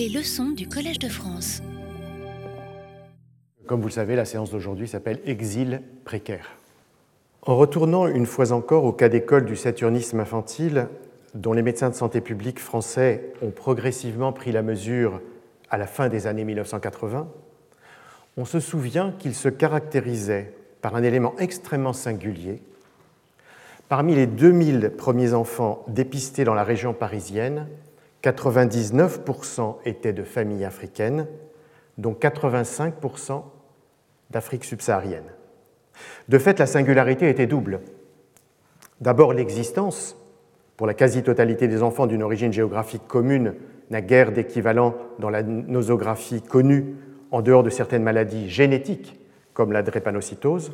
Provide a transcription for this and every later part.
Les leçons du Collège de France. Comme vous le savez, la séance d'aujourd'hui s'appelle Exil précaire. En retournant une fois encore au cas d'école du saturnisme infantile, dont les médecins de santé publique français ont progressivement pris la mesure à la fin des années 1980, on se souvient qu'il se caractérisait par un élément extrêmement singulier. Parmi les 2000 premiers enfants dépistés dans la région parisienne, 99% étaient de familles africaines, dont 85% d'Afrique subsaharienne. De fait, la singularité était double. D'abord, l'existence, pour la quasi-totalité des enfants d'une origine géographique commune, n'a guère d'équivalent dans la nosographie connue en dehors de certaines maladies génétiques comme la drépanocytose.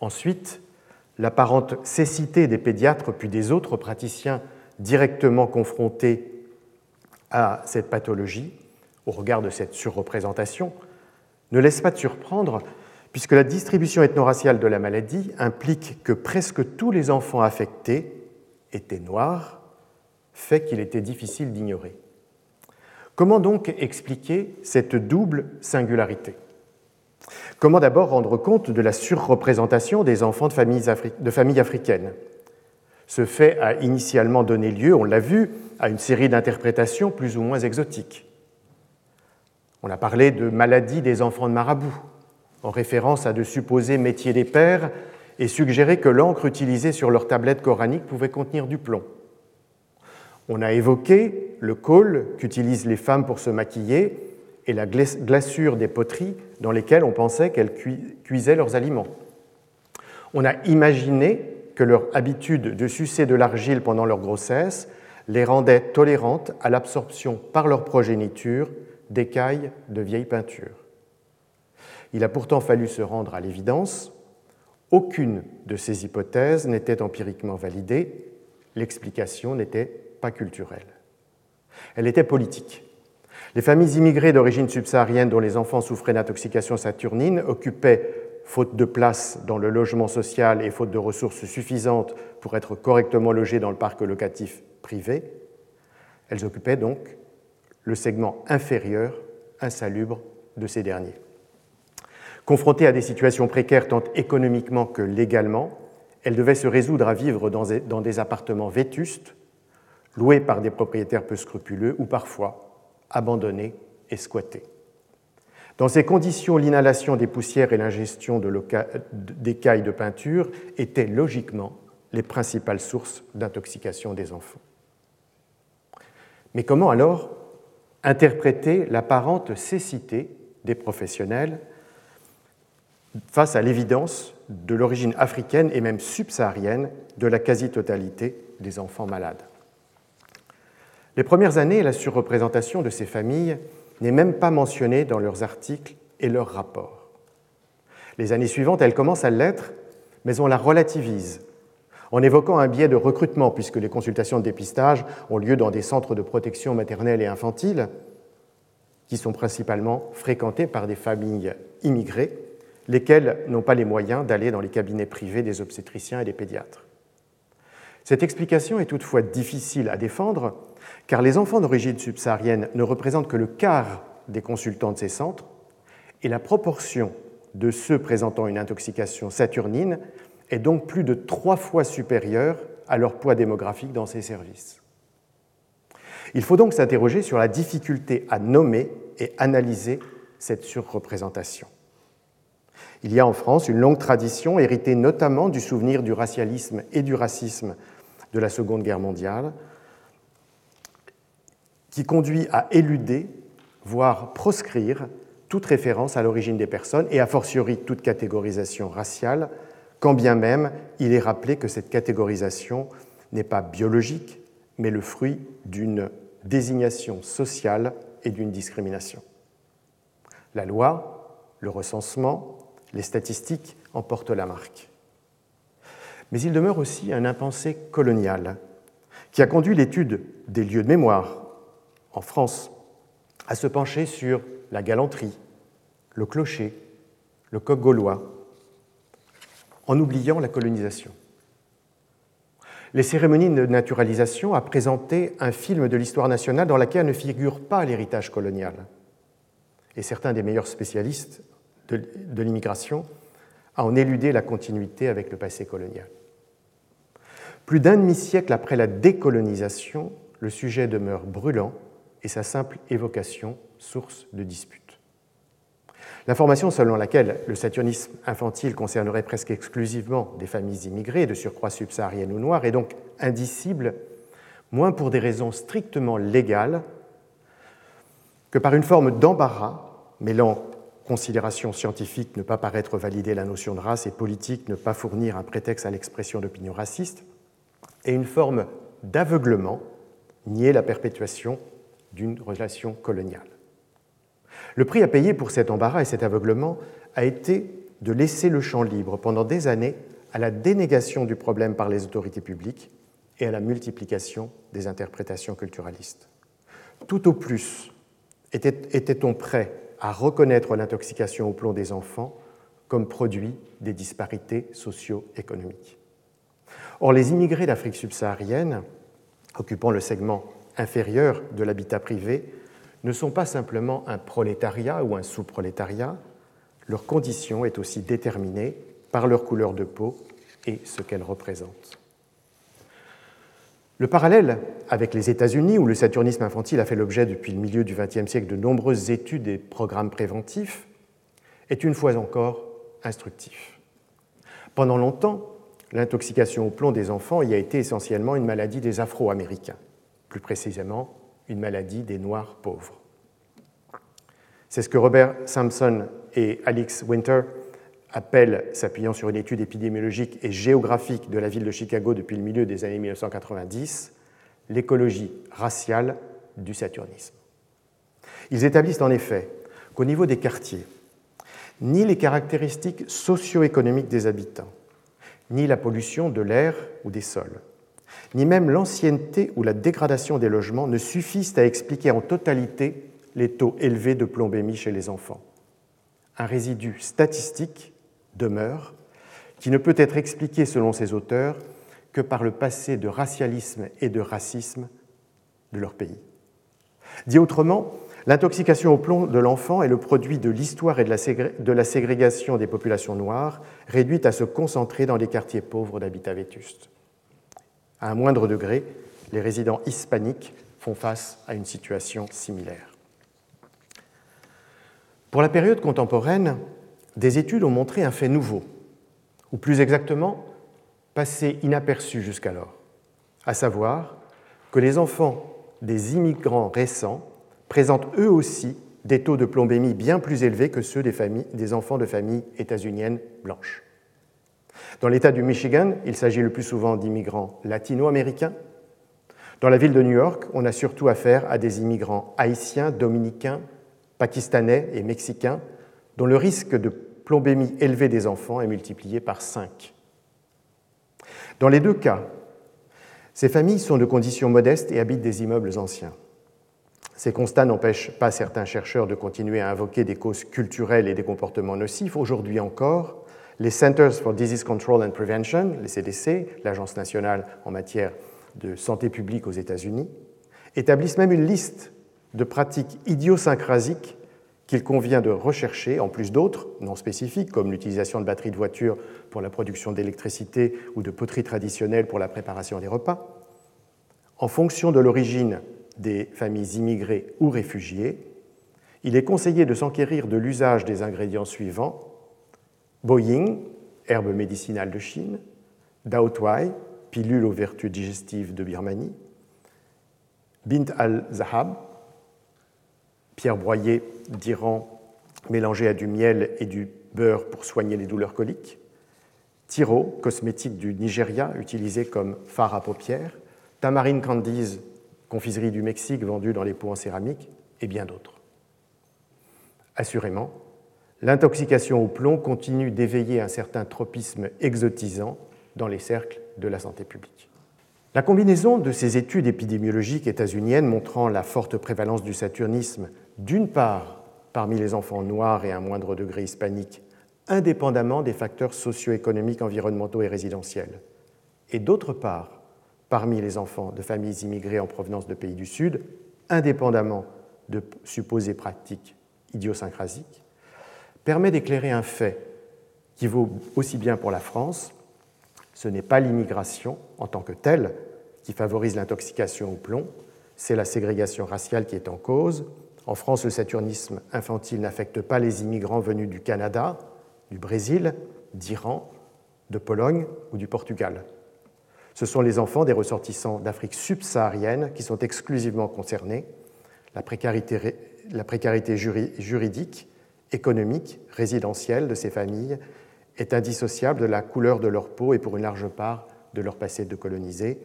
Ensuite, l'apparente cécité des pédiatres puis des autres praticiens directement confrontés à cette pathologie, au regard de cette surreprésentation, ne laisse pas de surprendre, puisque la distribution ethno-raciale de la maladie implique que presque tous les enfants affectés étaient noirs, fait qu'il était difficile d'ignorer. Comment donc expliquer cette double singularité? Comment d'abord rendre compte de la surreprésentation des enfants de familles, de familles africaines? Ce fait a initialement donné lieu, on l'a vu, à une série d'interprétations plus ou moins exotiques. On a parlé de maladie des enfants de marabout, en référence à de supposés métiers des pères, et suggéré que l'encre utilisée sur leur tablette coranique pouvait contenir du plomb. On a évoqué le col qu'utilisent les femmes pour se maquiller et la glaçure des poteries dans lesquelles on pensait qu'elles cuisaient leurs aliments. On a imaginé que leur habitude de sucer de l'argile pendant leur grossesse les rendait tolérantes à l'absorption par leur progéniture d'écailles de vieilles peintures. Il a pourtant fallu se rendre à l'évidence, aucune de ces hypothèses n'était empiriquement validée, l'explication n'était pas culturelle. Elle était politique. Les familles immigrées d'origine subsaharienne dont les enfants souffraient d'intoxication saturnine occupaient, faute de place dans le logement social et faute de ressources suffisantes pour être correctement logées dans le parc locatif privé, elles occupaient donc le segment inférieur, insalubre, de ces derniers. Confrontées à des situations précaires tant économiquement que légalement, elles devaient se résoudre à vivre dans des appartements vétustes, loués par des propriétaires peu scrupuleux ou parfois abandonnés et squattés. Dans ces conditions, l'inhalation des poussières et l'ingestion d'écailles de peinture étaient logiquement les principales sources d'intoxication des enfants. Mais comment alors interpréter l'apparente cécité des professionnels face à l'évidence de l'origine africaine et même subsaharienne de la quasi-totalité des enfants malades? Les premières années, la surreprésentation de ces familles n'est même pas mentionnée dans leurs articles et leurs rapports. Les années suivantes, elle commence à l'être, mais on la relativise en évoquant un biais de recrutement, puisque les consultations de dépistage ont lieu dans des centres de protection maternelle et infantile, qui sont principalement fréquentés par des familles immigrées, lesquelles n'ont pas les moyens d'aller dans les cabinets privés des obstétriciens et des pédiatres. Cette explication est toutefois difficile à défendre, car les enfants d'origine subsaharienne ne représentent que le quart des consultants de ces centres, et la proportion de ceux présentant une intoxication saturnine est donc plus de trois fois supérieur à leur poids démographique dans ces services. Il faut donc s'interroger sur la difficulté à nommer et analyser cette surreprésentation. Il y a en France une longue tradition héritée notamment du souvenir du racialisme et du racisme de la Seconde Guerre mondiale, qui conduit à éluder, voire proscrire, toute référence à l'origine des personnes et a fortiori toute catégorisation raciale quand bien même il est rappelé que cette catégorisation n'est pas biologique, mais le fruit d'une désignation sociale et d'une discrimination. La loi, le recensement, les statistiques en portent la marque. Mais il demeure aussi un impensé colonial qui a conduit l'étude des lieux de mémoire en France à se pencher sur la galanterie, le clocher, le coq gaulois, en oubliant la colonisation. Les cérémonies de naturalisation a présenté un film de l'histoire nationale dans lequel ne figure pas l'héritage colonial. Et certains des meilleurs spécialistes de, l'immigration en éludé la continuité avec le passé colonial. Plus d'un demi-siècle après la décolonisation, le sujet demeure brûlant et sa simple évocation source de disputes. L'information selon laquelle le saturnisme infantile concernerait presque exclusivement des familles immigrées de surcroît subsahariennes ou noires est donc indicible, moins pour des raisons strictement légales que par une forme d'embarras mêlant considération scientifique ne pas paraître valider la notion de race et politique ne pas fournir un prétexte à l'expression d'opinions racistes, et une forme d'aveuglement, nier la perpétuation d'une relation coloniale. Le prix à payer pour cet embarras et cet aveuglement a été de laisser le champ libre pendant des années à la dénégation du problème par les autorités publiques et à la multiplication des interprétations culturalistes. Tout au plus était-on prêt à reconnaître l'intoxication au plomb des enfants comme produit des disparités socio-économiques? Or, les immigrés d'Afrique subsaharienne, occupant le segment inférieur de l'habitat privé, ne sont pas simplement un prolétariat ou un sous-prolétariat, leur condition est aussi déterminée par leur couleur de peau et ce qu'elle représente. Le parallèle avec les États-Unis, où le saturnisme infantile a fait l'objet depuis le milieu du XXe siècle de nombreuses études et programmes préventifs, est une fois encore instructif. Pendant longtemps, l'intoxication au plomb des enfants y a été essentiellement une maladie des Afro-Américains, plus précisément une maladie des Noirs pauvres. C'est ce que Robert Sampson et Alex Winter appellent, s'appuyant sur une étude épidémiologique et géographique de la ville de Chicago depuis le milieu des années 1990, l'écologie raciale du saturnisme. Ils établissent en effet qu'au niveau des quartiers, ni les caractéristiques socio-économiques des habitants, ni la pollution de l'air ou des sols, ni même l'ancienneté ou la dégradation des logements ne suffisent à expliquer en totalité les taux élevés de plombémie chez les enfants. Un résidu statistique demeure qui ne peut être expliqué selon ces auteurs que par le passé de racialisme et de racisme de leur pays. Dit autrement, l'intoxication au plomb de l'enfant est le produit de l'histoire et de la ségrégation des populations noires, réduites à se concentrer dans les quartiers pauvres d'habitat vétuste. À un moindre degré, les résidents hispaniques font face à une situation similaire. Pour la période contemporaine, des études ont montré un fait nouveau, ou plus exactement, passé inaperçu jusqu'alors, à savoir que les enfants des immigrants récents présentent eux aussi des taux de plombémie bien plus élevés que ceux des, enfants de familles états-uniennes blanches. Dans l'État du Michigan, il s'agit le plus souvent d'immigrants latino-américains. Dans la ville de New York, on a surtout affaire à des immigrants haïtiens, dominicains, pakistanais et mexicains, dont le risque de plombémie élevée des enfants est multiplié par 5. Dans les deux cas, ces familles sont de conditions modestes et habitent des immeubles anciens. Ces constats n'empêchent pas certains chercheurs de continuer à invoquer des causes culturelles et des comportements nocifs. Aujourd'hui encore, les Centers for Disease Control and Prevention, les CDC, l'Agence nationale en matière de santé publique aux États-Unis, établissent même une liste de pratiques idiosyncrasiques qu'il convient de rechercher, en plus d'autres non spécifiques, comme l'utilisation de batteries de voiture pour la production d'électricité ou de poteries traditionnelles pour la préparation des repas. En fonction de l'origine des familles immigrées ou réfugiées, il est conseillé de s'enquérir de l'usage des ingrédients suivants Boying, herbe médicinale de Chine, Daotwai, pilule aux vertus digestives de Birmanie, Bint al-Zahab, pierre broyée d'Iran mélangée à du miel et du beurre pour soigner les douleurs coliques, Tiro, cosmétique du Nigeria utilisé comme phare à paupières, Tamarine Candies, confiserie du Mexique vendue dans les pots en céramique, et bien d'autres. Assurément, l'intoxication au plomb continue d'éveiller un certain tropisme exotisant dans les cercles de la santé publique. La combinaison de ces études épidémiologiques états-uniennes montrant la forte prévalence du saturnisme, d'une part parmi les enfants noirs et à un moindre degré hispaniques, indépendamment des facteurs socio-économiques, environnementaux et résidentiels, et d'autre part parmi les enfants de familles immigrées en provenance de pays du Sud, indépendamment de supposées pratiques idiosyncrasiques, permet d'éclairer un fait qui vaut aussi bien pour la France. Ce n'est pas l'immigration en tant que telle qui favorise l'intoxication au plomb, c'est la ségrégation raciale qui est en cause. En France, le saturnisme infantile n'affecte pas les immigrants venus du Canada, du Brésil, d'Iran, de Pologne ou du Portugal. Ce sont les enfants des ressortissants d'Afrique subsaharienne qui sont exclusivement concernés. La précarité, juridique, économique, résidentielle de ces familles est indissociable de la couleur de leur peau et pour une large part de leur passé de colonisé.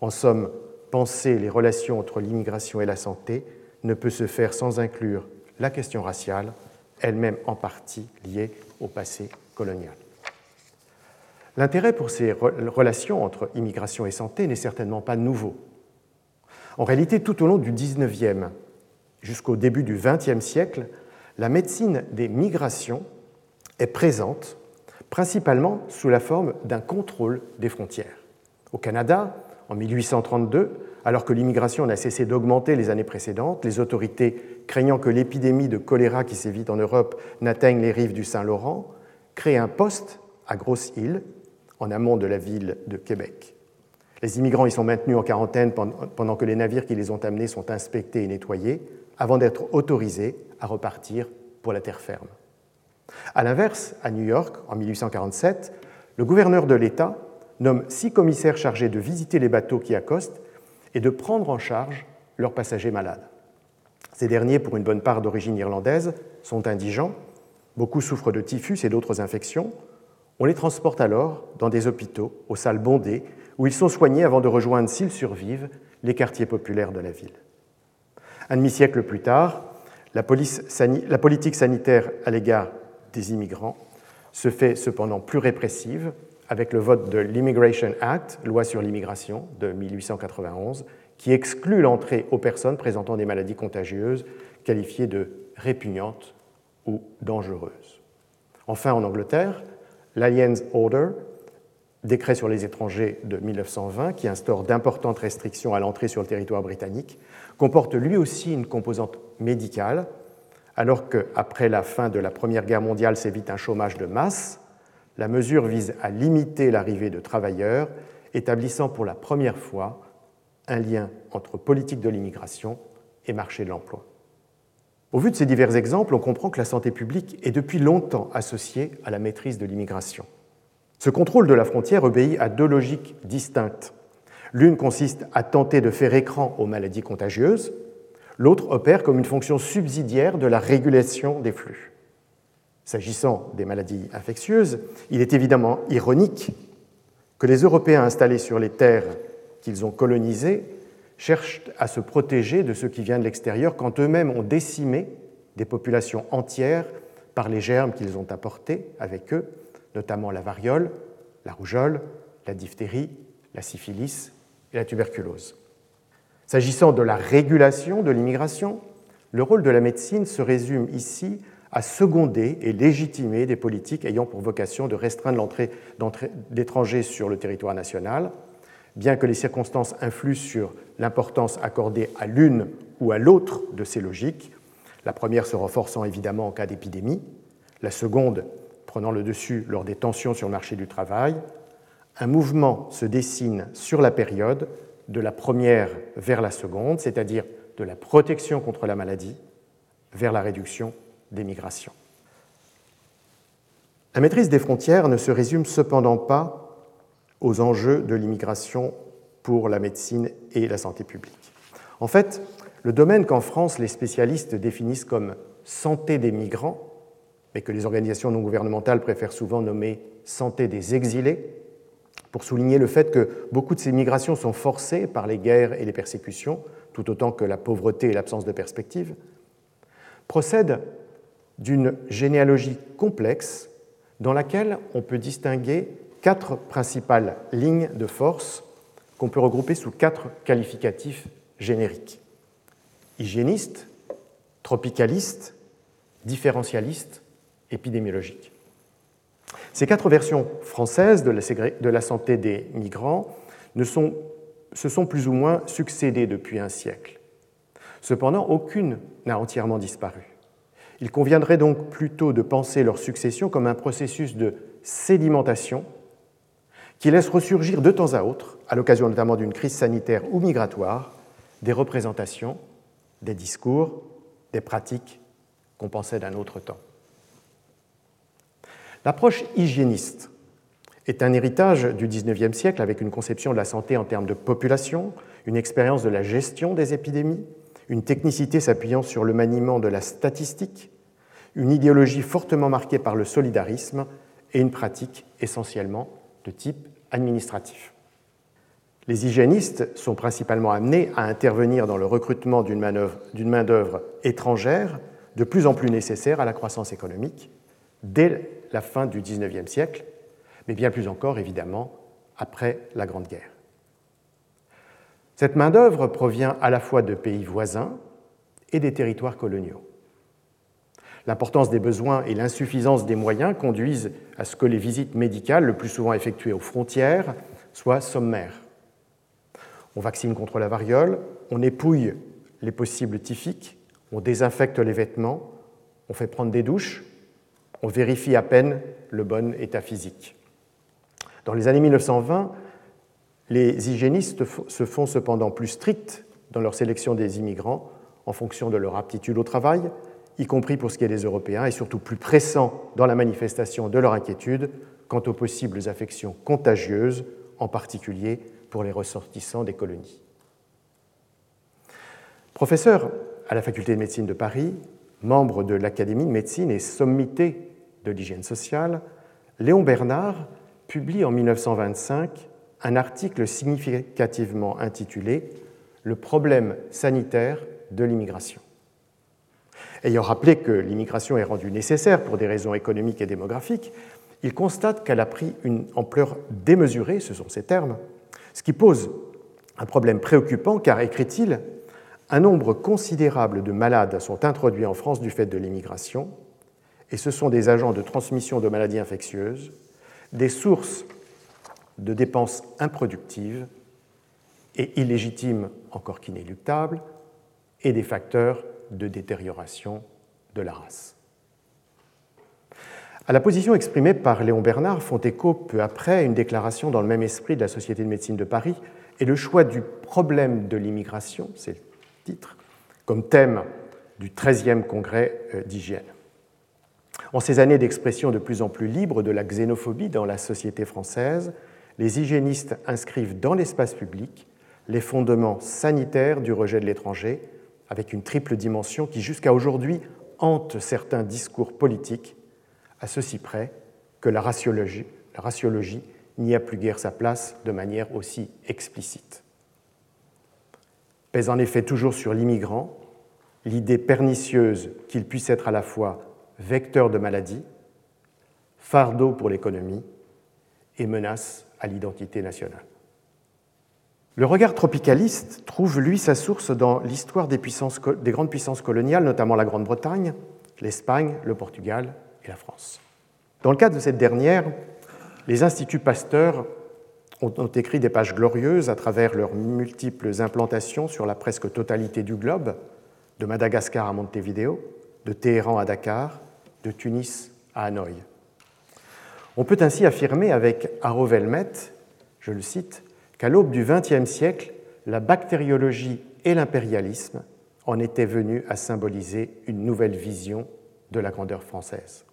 En somme, penser les relations entre l'immigration et la santé ne peut se faire sans inclure la question raciale, elle-même en partie liée au passé colonial. L'intérêt pour ces relations entre immigration et santé n'est certainement pas nouveau. En réalité, tout au long du XIXe jusqu'au début du XXe siècle, la médecine des migrations est présente principalement sous la forme d'un contrôle des frontières. Au Canada, en 1832, alors que l'immigration n'a cessé d'augmenter les années précédentes, les autorités, craignant que l'épidémie de choléra qui sévit en Europe n'atteigne les rives du Saint-Laurent, créent un poste à Grosse-Île, en amont de la ville de Québec. Les immigrants y sont maintenus en quarantaine pendant que les navires qui les ont amenés sont inspectés et nettoyés, avant d'être autorisés à repartir pour la terre ferme. A l'inverse, à New York, en 1847, le gouverneur de l'État nomme six commissaires chargés de visiter les bateaux qui accostent et de prendre en charge leurs passagers malades. Ces derniers, pour une bonne part d'origine irlandaise, sont indigents, beaucoup souffrent de typhus et d'autres infections. On les transporte alors dans des hôpitaux, aux salles bondées, où ils sont soignés avant de rejoindre, s'ils survivent, les quartiers populaires de la ville. Un demi-siècle plus tard, la, politique sanitaire à l'égard des immigrants se fait cependant plus répressive avec le vote de l'Immigration Act, loi sur l'immigration de 1891, qui exclut l'entrée aux personnes présentant des maladies contagieuses qualifiées de répugnantes ou dangereuses. Enfin, en Angleterre, l'Aliens Order, décret sur les étrangers de 1920, qui instaure d'importantes restrictions à l'entrée sur le territoire britannique, comporte lui aussi une composante médicale, alors qu'après la fin de la Première Guerre mondiale s'évite un chômage de masse, la mesure vise à limiter l'arrivée de travailleurs, établissant pour la première fois un lien entre politique de l'immigration et marché de l'emploi. Au vu de ces divers exemples, on comprend que la santé publique est depuis longtemps associée à la maîtrise de l'immigration. Ce contrôle de la frontière obéit à deux logiques distinctes. L'une consiste à tenter de faire écran aux maladies contagieuses, l'autre opère comme une fonction subsidiaire de la régulation des flux. S'agissant des maladies infectieuses, il est évidemment ironique que les Européens installés sur les terres qu'ils ont colonisées cherchent à se protéger de ce qui vient de l'extérieur quand eux-mêmes ont décimé des populations entières par les germes qu'ils ont apportés avec eux, notamment la variole, la rougeole, la diphtérie, la syphilis et la tuberculose. S'agissant de la régulation de l'immigration, le rôle de la médecine se résume ici à seconder et légitimer des politiques ayant pour vocation de restreindre l'entrée d'étrangers sur le territoire national, bien que les circonstances influent sur l'importance accordée à l'une ou à l'autre de ces logiques, la première se renforçant évidemment en cas d'épidémie, la seconde prenant le dessus lors des tensions sur le marché du travail, un mouvement se dessine sur la période de la première vers la seconde, c'est-à-dire de la protection contre la maladie vers la réduction des migrations. La maîtrise des frontières ne se résume cependant pas aux enjeux de l'immigration pour la médecine et la santé publique. En fait, le domaine qu'en France les spécialistes définissent comme santé des migrants, mais que les organisations non gouvernementales préfèrent souvent nommer santé des exilés, pour souligner le fait que beaucoup de ces migrations sont forcées par les guerres et les persécutions, tout autant que la pauvreté et l'absence de perspective, procède d'une généalogie complexe dans laquelle on peut distinguer quatre principales lignes de force qu'on peut regrouper sous quatre qualificatifs génériques. Hygiéniste, tropicaliste, différentialiste, épidémiologique. Ces quatre versions françaises de la santé des migrants se sont plus ou moins succédés depuis un siècle. Cependant, aucune n'a entièrement disparu. Il conviendrait donc plutôt de penser leur succession comme un processus de sédimentation qui laisse ressurgir de temps à autre, à l'occasion notamment d'une crise sanitaire ou migratoire, des représentations, des discours, des pratiques qu'on pensait d'un autre temps. L'approche hygiéniste est un héritage du XIXe siècle avec une conception de la santé en termes de population, une expérience de la gestion des épidémies, une technicité s'appuyant sur le maniement de la statistique, une idéologie fortement marquée par le solidarisme et une pratique essentiellement de type administratif. Les hygiénistes sont principalement amenés à intervenir dans le recrutement d'une main-d'œuvre étrangère de plus en plus nécessaire à la croissance économique dès la fin du XIXe siècle, mais bien plus encore évidemment après la Grande Guerre. Cette main-d'œuvre provient à la fois de pays voisins et des territoires coloniaux. L'importance des besoins et l'insuffisance des moyens conduisent à ce que les visites médicales, le plus souvent effectuées aux frontières, soient sommaires. On vaccine contre la variole, on épouille les possibles typhiques, on désinfecte les vêtements, on fait prendre des douches, on vérifie à peine le bon état physique. Dans les années 1920, les hygiénistes se font cependant plus stricts dans leur sélection des immigrants en fonction de leur aptitude au travail, y compris pour ce qui est des Européens, et surtout plus pressants dans la manifestation de leur inquiétude quant aux possibles affections contagieuses, en particulier pour les ressortissants des colonies. Professeur à la faculté de médecine de Paris, membre de l'Académie de médecine et sommité de l'hygiène sociale, Léon Bernard publie en 1925 un article significativement intitulé Le problème sanitaire de l'immigration. Ayant rappelé que l'immigration est rendue nécessaire pour des raisons économiques et démographiques, il constate qu'elle a pris une ampleur démesurée, ce sont ses termes, ce qui pose un problème préoccupant car, écrit-il, un nombre considérable de malades sont introduits en France du fait de l'immigration, et ce sont des agents de transmission de maladies infectieuses, des sources de dépenses improductives et illégitimes encore qu'inéluctables, et des facteurs de détérioration de la race. À la position exprimée par Léon Bernard font écho peu après une déclaration dans le même esprit de la Société de médecine de Paris et le choix du problème de l'immigration, c'est comme thème du 13e congrès euh, d'hygiène. En ces années d'expression de plus en plus libre de la xénophobie dans la société française, les hygiénistes inscrivent dans l'espace public les fondements sanitaires du rejet de l'étranger, avec une triple dimension qui jusqu'à aujourd'hui hante certains discours politiques, à ceci près que la raciologie n'y a plus guère sa place de manière aussi explicite. Pèse en effet toujours sur l'immigrant l'idée pernicieuse qu'il puisse être à la fois vecteur de maladie, fardeau pour l'économie et menace à l'identité nationale. Le regard tropicaliste trouve, lui, sa source dans l'histoire des, des, grandes puissances coloniales, notamment la Grande-Bretagne, l'Espagne, le Portugal et la France. Dans le cadre de cette dernière, les instituts Pasteur ont, écrit des pages glorieuses à travers leurs multiples implantations sur la presque totalité du globe, de Madagascar à Montevideo, de Téhéran à Dakar, de Tunis à Hanoï. On peut ainsi affirmer avec Haro Velmet, je le cite, qu'à l'aube du XXe siècle, la bactériologie et l'impérialisme en étaient venus à symboliser une nouvelle vision de la grandeur française.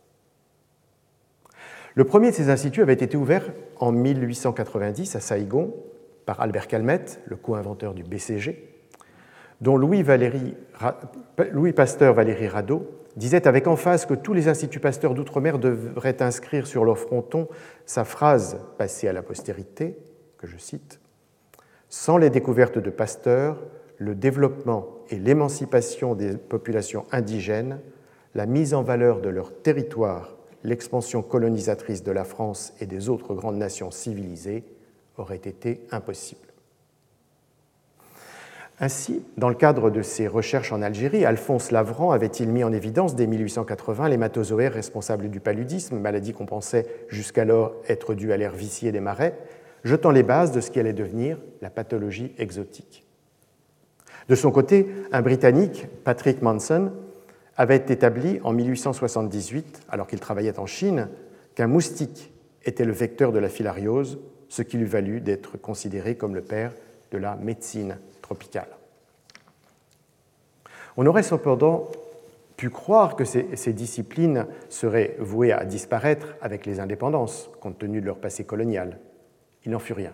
Le premier de ces instituts avait été ouvert en 1890 à Saïgon par Albert Calmette, le co-inventeur du BCG, dont Louis, Louis Pasteur Valéry Radeau disait avec emphase que tous les instituts pasteurs d'outre-mer devraient inscrire sur leur fronton sa phrase passée à la postérité, que je cite Sans les découvertes de Pasteur, le développement et l'émancipation des populations indigènes, la mise en valeur de leur territoire, l'expansion colonisatrice de la France et des autres grandes nations civilisées auraient été impossibles. Ainsi, dans le cadre de ses recherches en Algérie, Alphonse Lavran avait-il mis en évidence dès 1880 l'hématozoaire responsable du paludisme, maladie qu'on pensait jusqu'alors être due à l'air vicié des marais, jetant les bases de ce qui allait devenir la pathologie exotique. De son côté, un Britannique, Patrick Manson, avait établi en 1878, alors qu'il travaillait en Chine, qu'un moustique était le vecteur de la filariose, ce qui lui valut d'être considéré comme le père de la médecine tropicale. On aurait cependant pu croire que ces, ces, disciplines seraient vouées à disparaître avec les indépendances, compte tenu de leur passé colonial. Il n'en fut rien.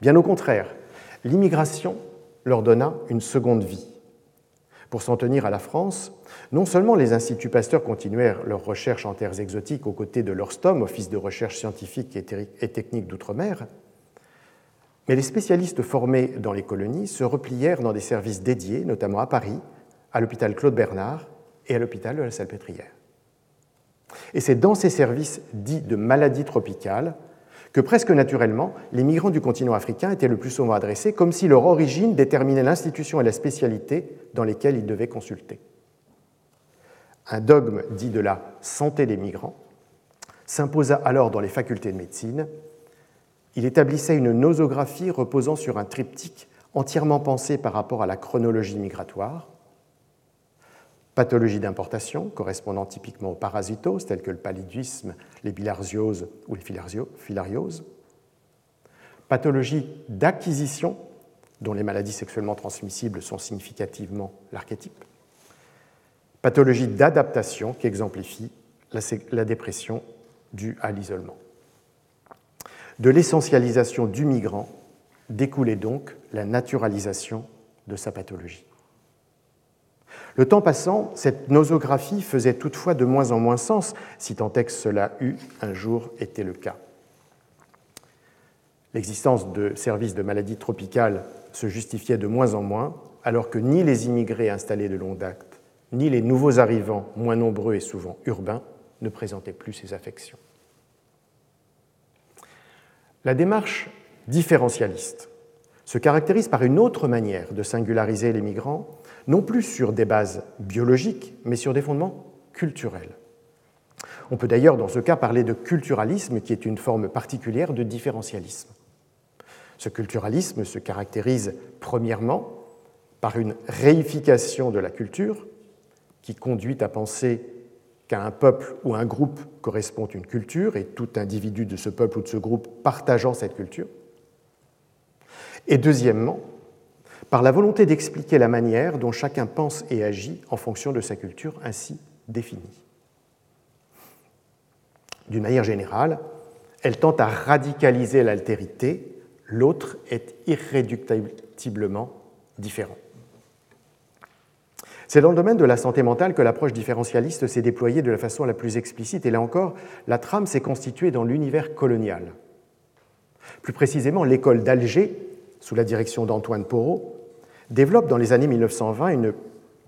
Bien au contraire, l'immigration leur donna une seconde vie. Pour s'en tenir à la France, non seulement les instituts Pasteur continuèrent leurs recherches en terres exotiques aux côtés de l'ORSTOM, Office de recherche scientifique et technique d'outre-mer, mais les spécialistes formés dans les colonies se replièrent dans des services dédiés, notamment à Paris, à l'hôpital Claude Bernard et à l'hôpital de la Salpêtrière. Et c'est dans ces services dits de maladies tropicales que presque naturellement, les migrants du continent africain étaient le plus souvent adressés, comme si leur origine déterminait l'institution et la spécialité dans lesquelles ils devaient consulter. Un dogme dit de la santé des migrants s'imposa alors dans les facultés de médecine. Il établissait une nosographie reposant sur un triptyque entièrement pensé par rapport à la chronologie migratoire, pathologies d'importation correspondant typiquement aux parasitoses telles que le paludisme, les bilharzioses ou les filarioses, pathologies d'acquisition dont les maladies sexuellement transmissibles sont significativement l'archétype, pathologie d'adaptation qui exemplifie la dépression due à l'isolement. De l'essentialisation du migrant découlait donc la naturalisation de sa pathologie. Le temps passant, cette nosographie faisait toutefois de moins en moins sens, si tant est que cela eût un jour été le cas. L'existence de services de maladies tropicales se justifiait de moins en moins, alors que ni les immigrés installés de longue date, ni les nouveaux arrivants, moins nombreux et souvent urbains, ne présentaient plus ces affections. La démarche différentialiste se caractérise par une autre manière de singulariser les migrants non plus sur des bases biologiques, mais sur des fondements culturels. On peut d'ailleurs dans ce cas parler de culturalisme, qui est une forme particulière de différentialisme. Ce culturalisme se caractérise premièrement par une réification de la culture, qui conduit à penser qu'à un peuple ou un groupe correspond une culture, et tout individu de ce peuple ou de ce groupe partageant cette culture. Et deuxièmement, par la volonté d'expliquer la manière dont chacun pense et agit en fonction de sa culture ainsi définie. D'une manière générale, elle tente à radicaliser l'altérité, l'autre est irréductiblement différent. C'est dans le domaine de la santé mentale que l'approche différentialiste s'est déployée de la façon la plus explicite, et là encore, la trame s'est constituée dans l'univers colonial. Plus précisément, l'école d'Alger, sous la direction d'Antoine Porot, développe dans les années 1920 une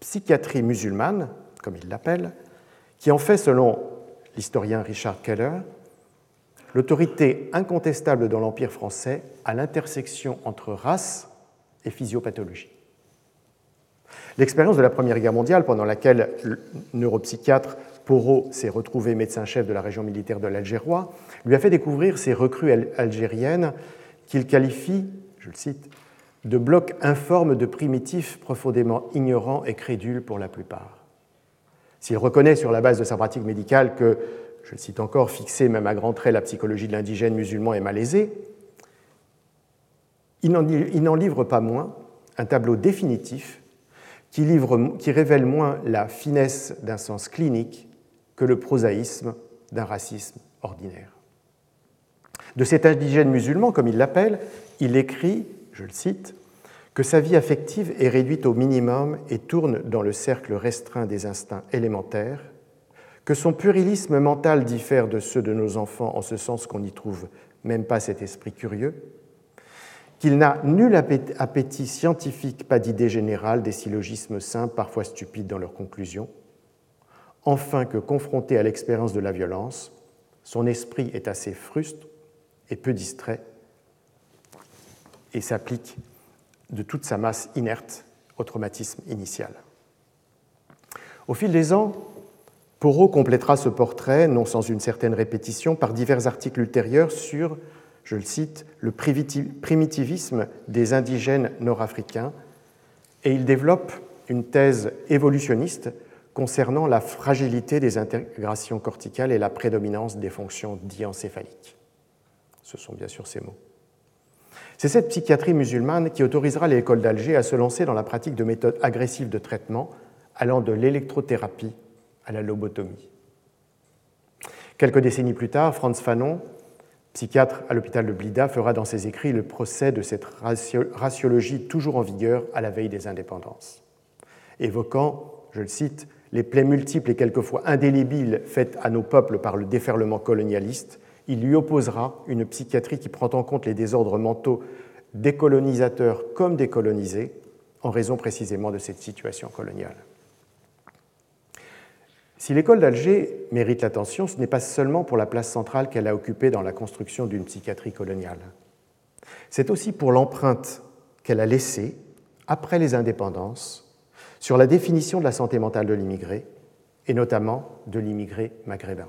psychiatrie musulmane, comme il l'appelle, qui en fait, selon l'historien Richard Keller, l'autorité incontestable dans l'Empire français à l'intersection entre race et physiopathologie. L'expérience de la Première Guerre mondiale, pendant laquelle le neuropsychiatre Porot s'est retrouvé médecin-chef de la région militaire de l'Algérois, lui a fait découvrir ces recrues algériennes qu'il qualifie, je le cite, de blocs informes de primitifs profondément ignorants et crédules pour la plupart. S'il reconnaît sur la base de sa pratique médicale que, je le cite encore, fixer même à grands traits la psychologie de l'indigène musulman est malaisée, il n'en livre pas moins un tableau définitif qui révèle moins la finesse d'un sens clinique que le prosaïsme d'un racisme ordinaire. De cet indigène musulman, comme il l'appelle, il écrit je le cite, que sa vie affective est réduite au minimum et tourne dans le cercle restreint des instincts élémentaires, que son plurilisme mental diffère de ceux de nos enfants en ce sens qu'on n'y trouve même pas cet esprit curieux, qu'il n'a nul appétit scientifique, pas d'idée générale, des syllogismes simples, parfois stupides dans leurs conclusions, enfin que confronté à l'expérience de la violence, son esprit est assez frustre et peu distrait et s'applique de toute sa masse inerte au traumatisme initial. Au fil des ans, Porot complétera ce portrait, non sans une certaine répétition, par divers articles ultérieurs sur, je le cite, le primitivisme des indigènes nord-africains et il développe une thèse évolutionniste concernant la fragilité des intégrations corticales et la prédominance des fonctions diencéphaliques. Ce sont bien sûr ces mots. C'est cette psychiatrie musulmane qui autorisera l'école d'Alger à se lancer dans la pratique de méthodes agressives de traitement allant de l'électrothérapie à la lobotomie. Quelques décennies plus tard, Franz Fanon, psychiatre à l'hôpital de Blida, fera dans ses écrits le procès de cette raciologie toujours en vigueur à la veille des indépendances. Évoquant, je le cite, les plaies multiples et quelquefois indélébiles faites à nos peuples par le déferlement colonialiste, il lui opposera une psychiatrie qui prend en compte les désordres mentaux des colonisateurs comme des colonisés, en raison précisément de cette situation coloniale. Si l'école d'Alger mérite l'attention, ce n'est pas seulement pour la place centrale qu'elle a occupée dans la construction d'une psychiatrie coloniale. C'est aussi pour l'empreinte qu'elle a laissée, après les indépendances, sur la définition de la santé mentale de l'immigré, et notamment de l'immigré maghrébin.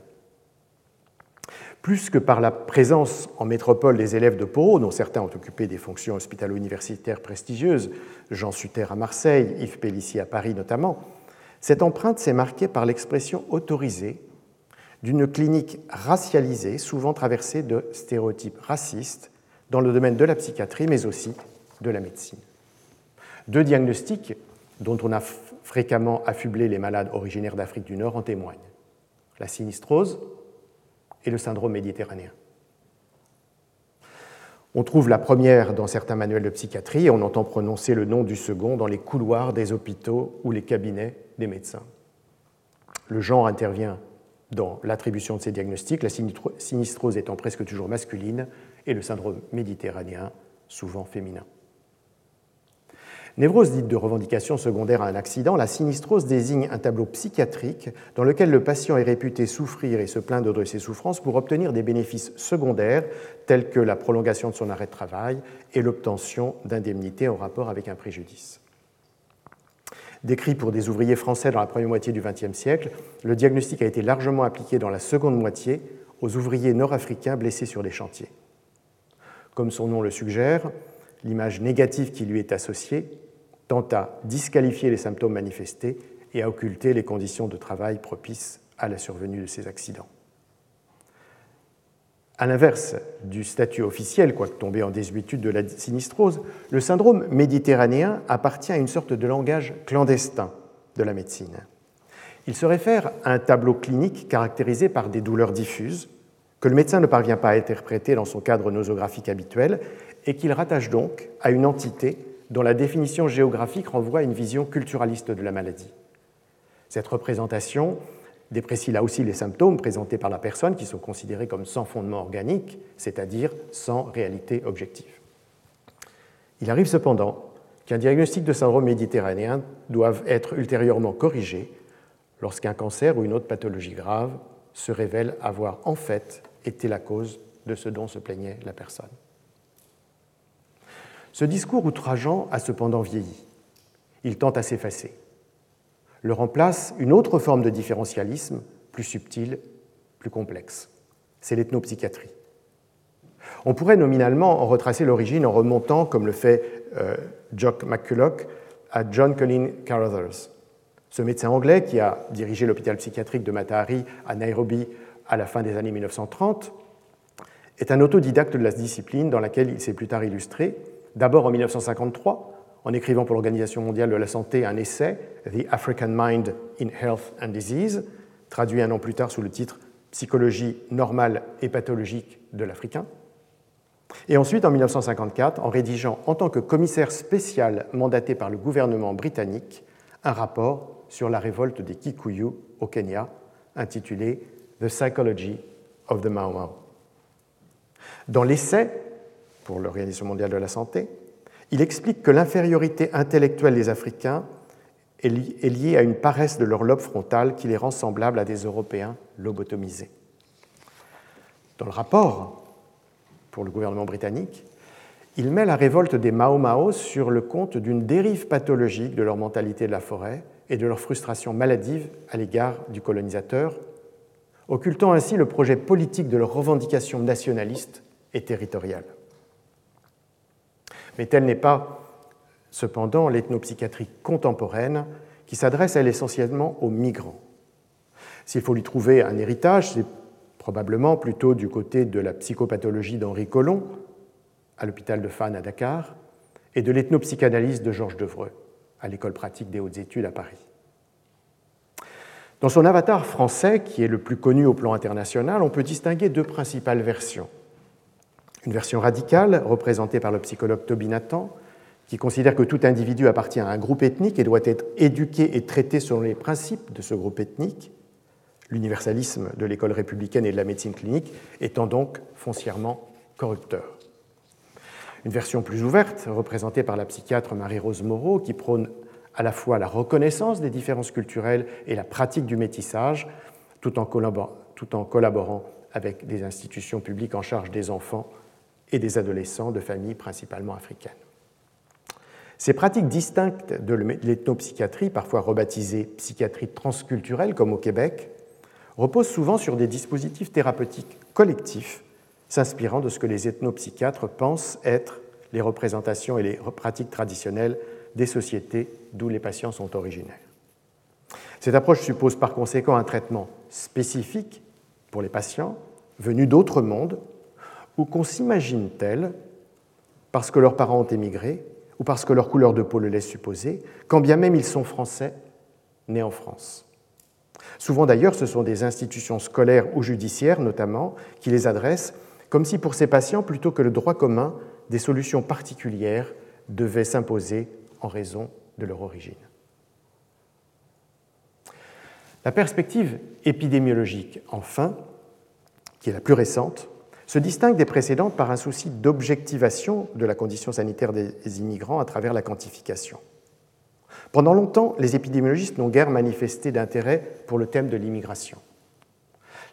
Plus que par la présence en métropole des élèves de Pau, dont certains ont occupé des fonctions hospitalo-universitaires prestigieuses, Jean Sutter à Marseille, Yves Pellissier à Paris notamment, cette empreinte s'est marquée par l'expression autorisée d'une clinique racialisée, souvent traversée de stéréotypes racistes, dans le domaine de la psychiatrie, mais aussi de la médecine. Deux diagnostics dont on a fréquemment affublé les malades originaires d'Afrique du Nord en témoignent. La sinistrose et le syndrome méditerranéen. On trouve la première dans certains manuels de psychiatrie et on entend prononcer le nom du second dans les couloirs des hôpitaux ou les cabinets des médecins. Le genre intervient dans l'attribution de ces diagnostics, la sinistrose étant presque toujours masculine et le syndrome méditerranéen souvent féminin. Névrose dite de revendication secondaire à un accident, la sinistrose désigne un tableau psychiatrique dans lequel le patient est réputé souffrir et se plaindre de ses souffrances pour obtenir des bénéfices secondaires tels que la prolongation de son arrêt de travail et l'obtention d'indemnités en rapport avec un préjudice. Décrit pour des ouvriers français dans la première moitié du XXe siècle, le diagnostic a été largement appliqué dans la seconde moitié aux ouvriers nord-africains blessés sur les chantiers. Comme son nom le suggère, l'image négative qui lui est associée tend à disqualifier les symptômes manifestés et à occulter les conditions de travail propices à la survenue de ces accidents. À l'inverse du statut officiel, quoique tombé en désuétude de la sinistrose, le syndrome méditerranéen appartient à une sorte de langage clandestin de la médecine. Il se réfère à un tableau clinique caractérisé par des douleurs diffuses, que le médecin ne parvient pas à interpréter dans son cadre nosographique habituel, et qu'il rattache donc à une entité dont la définition géographique renvoie à une vision culturaliste de la maladie. Cette représentation déprécie là aussi les symptômes présentés par la personne qui sont considérés comme sans fondement organique, c'est-à-dire sans réalité objective. Il arrive cependant qu'un diagnostic de syndrome méditerranéen doive être ultérieurement corrigé lorsqu'un cancer ou une autre pathologie grave se révèle avoir en fait été la cause de ce dont se plaignait la personne. Ce discours outrageant a cependant vieilli. Il tente à s'effacer. Le remplace une autre forme de différentialisme, plus subtile, plus complexe. C'est l'ethnopsychiatrie. On pourrait nominalement en retracer l'origine en remontant, comme le fait euh, Jock McCulloch, à John Colin Carruthers. Ce médecin anglais qui a dirigé l'hôpital psychiatrique de Matahari à Nairobi à la fin des années 1930 est un autodidacte de la discipline dans laquelle il s'est plus tard illustré D'abord en 1953, en écrivant pour l'Organisation mondiale de la santé un essai, The African Mind in Health and Disease, traduit un an plus tard sous le titre Psychologie normale et pathologique de l'Africain. Et ensuite, en 1954, en rédigeant en tant que commissaire spécial mandaté par le gouvernement britannique un rapport sur la révolte des Kikuyu au Kenya, intitulé The Psychology of the Mau Mau. Dans l'essai, pour l'Organisation mondiale de la santé, il explique que l'infériorité intellectuelle des Africains est liée à une paresse de leur lobe frontal qui les rend semblables à des Européens lobotomisés. Dans le rapport pour le gouvernement britannique, il met la révolte des Mao Mao sur le compte d'une dérive pathologique de leur mentalité de la forêt et de leur frustration maladive à l'égard du colonisateur, occultant ainsi le projet politique de leur revendication nationaliste et territoriale. Mais telle n'est pas cependant l'ethnopsychiatrie contemporaine qui s'adresse elle essentiellement aux migrants. S'il faut lui trouver un héritage, c'est probablement plutôt du côté de la psychopathologie d'Henri Collomb, à l'hôpital de Fannes à Dakar, et de l'ethnopsychanalyse de Georges Devreux, à l'école pratique des hautes études à Paris. Dans son avatar français, qui est le plus connu au plan international, on peut distinguer deux principales versions. Une version radicale, représentée par le psychologue Toby Nathan, qui considère que tout individu appartient à un groupe ethnique et doit être éduqué et traité selon les principes de ce groupe ethnique, l'universalisme de l'école républicaine et de la médecine clinique étant donc foncièrement corrupteur. Une version plus ouverte, représentée par la psychiatre Marie-Rose Moreau, qui prône à la fois la reconnaissance des différences culturelles et la pratique du métissage, tout en, collaborant, avec des institutions publiques en charge des enfants et des adolescents de familles principalement africaines. Ces pratiques distinctes de l'ethnopsychiatrie, parfois rebaptisées psychiatrie transculturelle comme au Québec, reposent souvent sur des dispositifs thérapeutiques collectifs s'inspirant de ce que les ethnopsychiatres pensent être les représentations et les pratiques traditionnelles des sociétés d'où les patients sont originaires. Cette approche suppose par conséquent un traitement spécifique pour les patients venus d'autres mondes ou qu'on s'imagine tels parce que leurs parents ont émigré ou parce que leur couleur de peau le laisse supposer, quand bien même ils sont français, nés en France. Souvent d'ailleurs, ce sont des institutions scolaires ou judiciaires notamment qui les adressent, comme si pour ces patients, plutôt que le droit commun, des solutions particulières devaient s'imposer en raison de leur origine. La perspective épidémiologique, enfin, qui est la plus récente, se distingue des précédentes par un souci d'objectivation de la condition sanitaire des immigrants à travers la quantification. Pendant longtemps, les épidémiologistes n'ont guère manifesté d'intérêt pour le thème de l'immigration.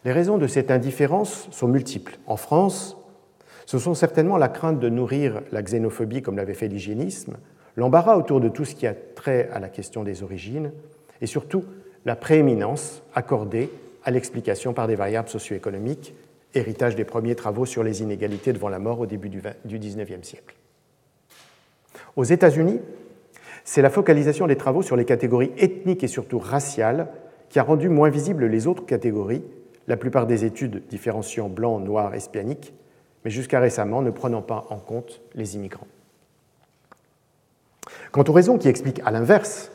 Les raisons de cette indifférence sont multiples. En France, ce sont certainement la crainte de nourrir la xénophobie comme l'avait fait l'hygiénisme, l'embarras autour de tout ce qui a trait à la question des origines, et surtout la prééminence accordée à l'explication par des variables socio-économiques, héritage des premiers travaux sur les inégalités devant la mort au début du XIXe siècle. Aux États-Unis, c'est la focalisation des travaux sur les catégories ethniques et surtout raciales qui a rendu moins visibles les autres catégories, la plupart des études différenciant blanc, noir, hispanique, mais jusqu'à récemment ne prenant pas en compte les immigrants. Quant aux raisons qui expliquent à l'inverse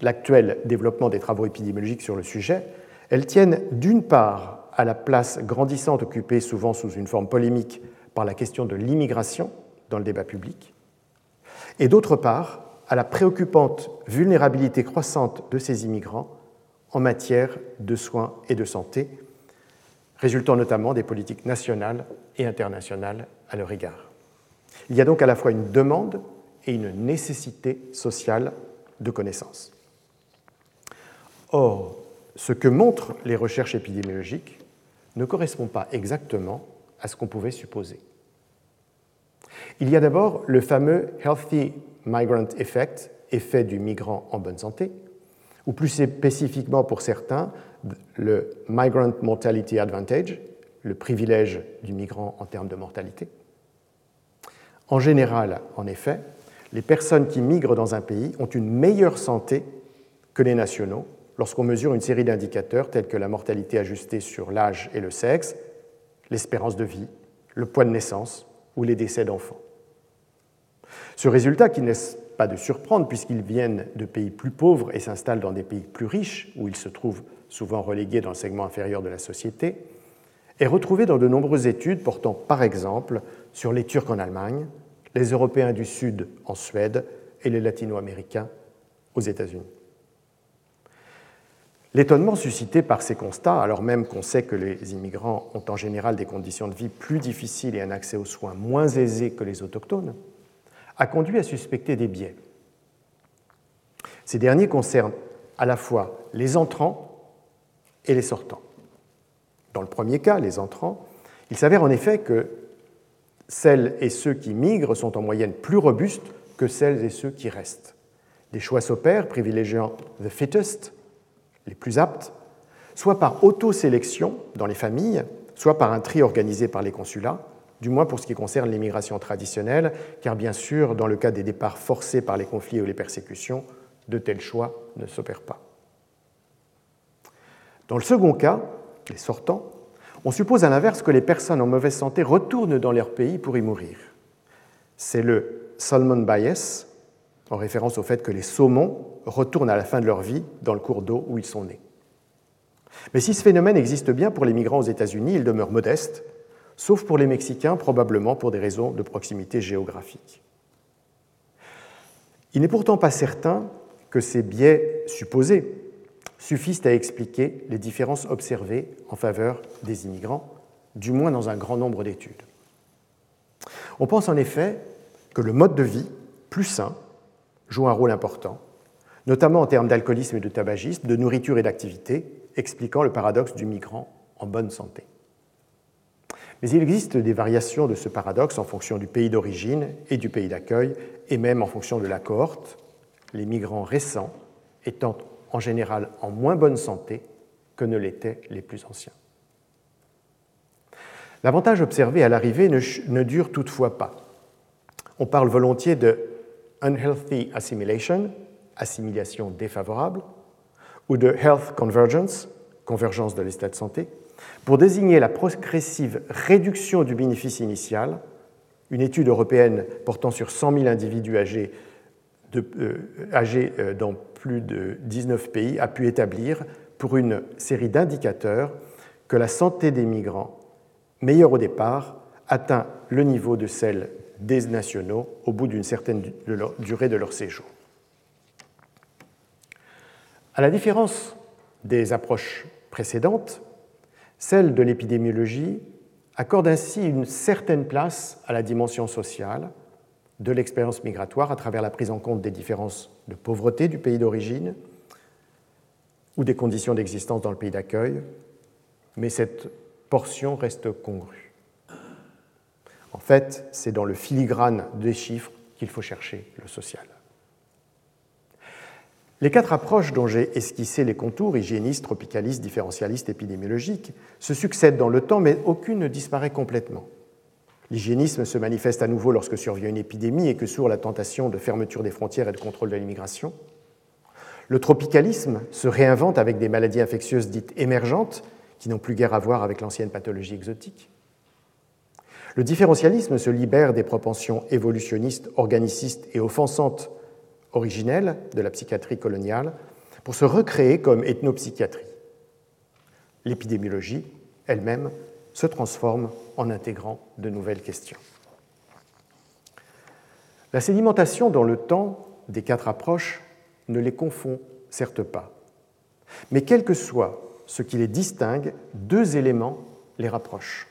l'actuel développement des travaux épidémiologiques sur le sujet, elles tiennent d'une part à la place grandissante occupée souvent sous une forme polémique par la question de l'immigration dans le débat public, et d'autre part à la préoccupante vulnérabilité croissante de ces immigrants en matière de soins et de santé, résultant notamment des politiques nationales et internationales à leur égard. Il y a donc à la fois une demande et une nécessité sociale de connaissance. Or, ce que montrent les recherches épidémiologiques ne correspond pas exactement à ce qu'on pouvait supposer. Il y a d'abord le fameux Healthy Migrant Effect, effet du migrant en bonne santé, ou plus spécifiquement pour certains, le Migrant Mortality Advantage, le privilège du migrant en termes de mortalité. En général, en effet, les personnes qui migrent dans un pays ont une meilleure santé que les nationaux lorsqu'on mesure une série d'indicateurs tels que la mortalité ajustée sur l'âge et le sexe, l'espérance de vie, le poids de naissance ou les décès d'enfants. Ce résultat, qui n'est pas de surprendre puisqu'ils viennent de pays plus pauvres et s'installent dans des pays plus riches, où ils se trouvent souvent relégués dans le segment inférieur de la société, est retrouvé dans de nombreuses études portant par exemple sur les Turcs en Allemagne, les Européens du Sud en Suède et les Latino-Américains aux États-Unis. L'étonnement suscité par ces constats, alors même qu'on sait que les immigrants ont en général des conditions de vie plus difficiles et un accès aux soins moins aisé que les autochtones, a conduit à suspecter des biais. Ces derniers concernent à la fois les entrants et les sortants. Dans le premier cas, les entrants, il s'avère en effet que celles et ceux qui migrent sont en moyenne plus robustes que celles et ceux qui restent. Des choix s'opèrent privilégiant the fittest, les plus aptes, soit par auto-sélection dans les familles, soit par un tri organisé par les consulats, du moins pour ce qui concerne l'immigration traditionnelle, car bien sûr, dans le cas des départs forcés par les conflits ou les persécutions, de tels choix ne s'opèrent pas. Dans le second cas, les sortants, on suppose à l'inverse que les personnes en mauvaise santé retournent dans leur pays pour y mourir. C'est le Salmon Bias, en référence au fait que les saumons retournent à la fin de leur vie dans le cours d'eau où ils sont nés. Mais si ce phénomène existe bien pour les migrants aux États-Unis, il demeure modeste, sauf pour les Mexicains, probablement pour des raisons de proximité géographique. Il n'est pourtant pas certain que ces biais supposés suffisent à expliquer les différences observées en faveur des immigrants, du moins dans un grand nombre d'études. On pense en effet que le mode de vie plus sain joue un rôle important, notamment en termes d'alcoolisme et de tabagisme, de nourriture et d'activité, expliquant le paradoxe du migrant en bonne santé. Mais il existe des variations de ce paradoxe en fonction du pays d'origine et du pays d'accueil, et même en fonction de la cohorte, les migrants récents étant en général en moins bonne santé que ne l'étaient les plus anciens. L'avantage observé à l'arrivée ne, ne, dure toutefois pas. On parle volontiers de unhealthy assimilation, assimilation défavorable, ou de health convergence, convergence de l'état de santé, pour désigner la progressive réduction du bénéfice initial. Une étude européenne portant sur 100 000 individus âgés, euh, euh, dans plus de 19 pays a pu établir, pour une série d'indicateurs, que la santé des migrants, meilleure au départ, atteint le niveau de celle des nationaux au bout d'une certaine durée de leur séjour. À la différence des approches précédentes, celle de l'épidémiologie accorde ainsi une certaine place à la dimension sociale de l'expérience migratoire à travers la prise en compte des différences de pauvreté du pays d'origine ou des conditions d'existence dans le pays d'accueil, mais cette portion reste congrue. En fait, c'est dans le filigrane des chiffres qu'il faut chercher le social. Les quatre approches dont j'ai esquissé les contours, hygiéniste, tropicaliste, différentialiste, épidémiologique, se succèdent dans le temps, mais aucune ne disparaît complètement. L'hygiénisme se manifeste à nouveau lorsque survient une épidémie et que sourd la tentation de fermeture des frontières et de contrôle de l'immigration. Le tropicalisme se réinvente avec des maladies infectieuses dites émergentes, qui n'ont plus guère à voir avec l'ancienne pathologie exotique. Le différentialisme se libère des propensions évolutionnistes, organicistes et offensantes originelle de la psychiatrie coloniale pour se recréer comme ethnopsychiatrie. L'épidémiologie elle-même se transforme en intégrant de nouvelles questions. La sédimentation dans le temps des quatre approches ne les confond certes pas, mais quel que soit ce qui les distingue, deux éléments les rapprochent.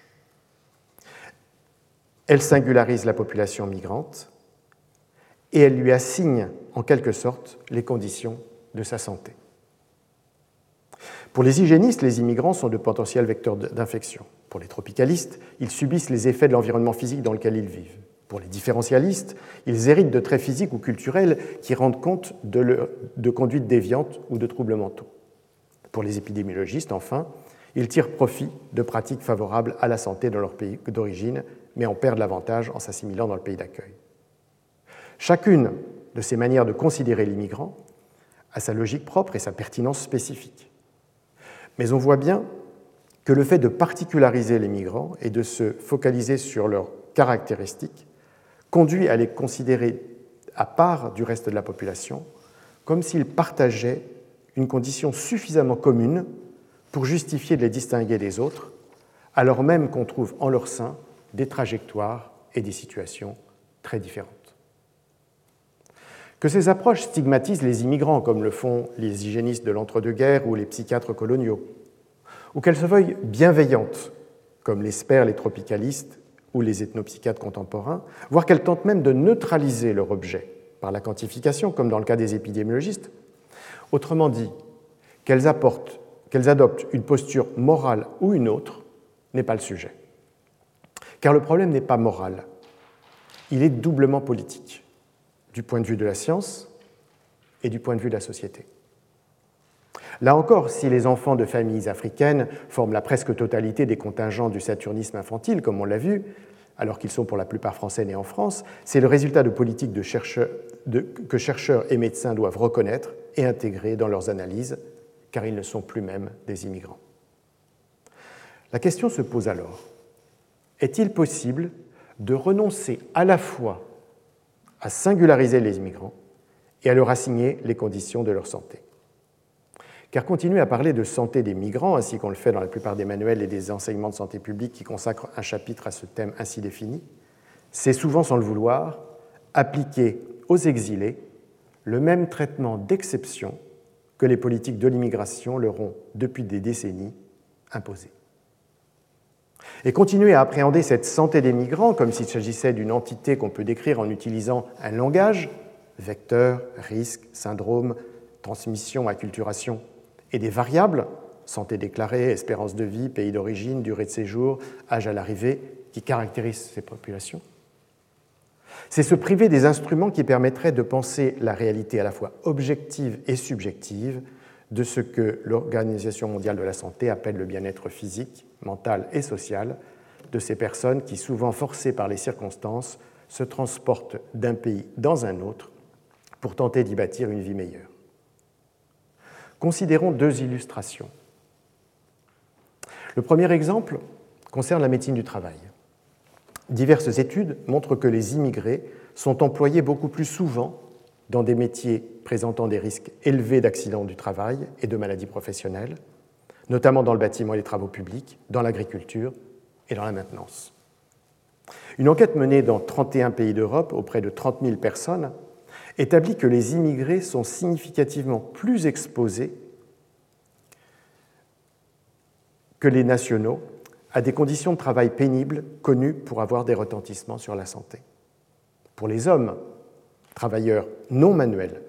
Elles singularisent la population migrante et elle lui assigne en quelque sorte les conditions de sa santé. Pour les hygiénistes, les immigrants sont de potentiels vecteurs d'infection. Pour les tropicalistes, ils subissent les effets de l'environnement physique dans lequel ils vivent. Pour les différentialistes, ils héritent de traits physiques ou culturels qui rendent compte de, de conduites déviantes ou de troubles mentaux. Pour les épidémiologistes, enfin, ils tirent profit de pratiques favorables à la santé dans leur pays d'origine, mais en perdent l'avantage en s'assimilant dans le pays d'accueil. Chacune de ces manières de considérer l'immigrant a sa logique propre et sa pertinence spécifique. Mais on voit bien que le fait de particulariser les migrants et de se focaliser sur leurs caractéristiques conduit à les considérer à part du reste de la population, comme s'ils partageaient une condition suffisamment commune pour justifier de les distinguer des autres, alors même qu'on trouve en leur sein des trajectoires et des situations très différentes. Que ces approches stigmatisent les immigrants, comme le font les hygiénistes de l'entre-deux-guerres ou les psychiatres coloniaux, ou qu'elles se veuillent bienveillantes, comme l'espèrent les tropicalistes ou les ethnopsychiatres contemporains, voire qu'elles tentent même de neutraliser leur objet par la quantification, comme dans le cas des épidémiologistes. Autrement dit, qu'elles qu'elles adoptent une posture morale ou une autre, n'est pas le sujet. Car le problème n'est pas moral, il est doublement politique du point de vue de la science et du point de vue de la société. Là encore, si les enfants de familles africaines forment la presque totalité des contingents du saturnisme infantile, comme on l'a vu, alors qu'ils sont pour la plupart français nés en France, c'est le résultat de politiques que chercheurs et médecins doivent reconnaître et intégrer dans leurs analyses, car ils ne sont plus même des immigrants. La question se pose alors, est-il possible de renoncer à la fois à singulariser les immigrants et à leur assigner les conditions de leur santé? Car continuer à parler de santé des migrants, ainsi qu'on le fait dans la plupart des manuels et des enseignements de santé publique qui consacrent un chapitre à ce thème ainsi défini, c'est souvent sans le vouloir appliquer aux exilés le même traitement d'exception que les politiques de l'immigration leur ont, depuis des décennies, imposé. Et continuer à appréhender cette santé des migrants comme s'il s'agissait d'une entité qu'on peut décrire en utilisant un langage, vecteur, risque, syndrome, transmission, acculturation, et des variables, santé déclarée, espérance de vie, pays d'origine, durée de séjour, âge à l'arrivée, qui caractérisent ces populations. C'est se priver des instruments qui permettraient de penser la réalité à la fois objective et subjective de ce que l'Organisation mondiale de la santé appelle le bien-être physique, mental et social de ces personnes qui, souvent forcées par les circonstances, se transportent d'un pays dans un autre pour tenter d'y bâtir une vie meilleure. Considérons deux illustrations. Le premier exemple concerne la médecine du travail. Diverses études montrent que les immigrés sont employés beaucoup plus souvent dans des métiers présentant des risques élevés d'accidents du travail et de maladies professionnelles, notamment dans le bâtiment et les travaux publics, dans l'agriculture et dans la maintenance. Une enquête menée dans 31 pays d'Europe auprès de 30 000 personnes établit que les immigrés sont significativement plus exposés que les nationaux à des conditions de travail pénibles connues pour avoir des retentissements sur la santé. Pour les hommes, travailleurs non manuels,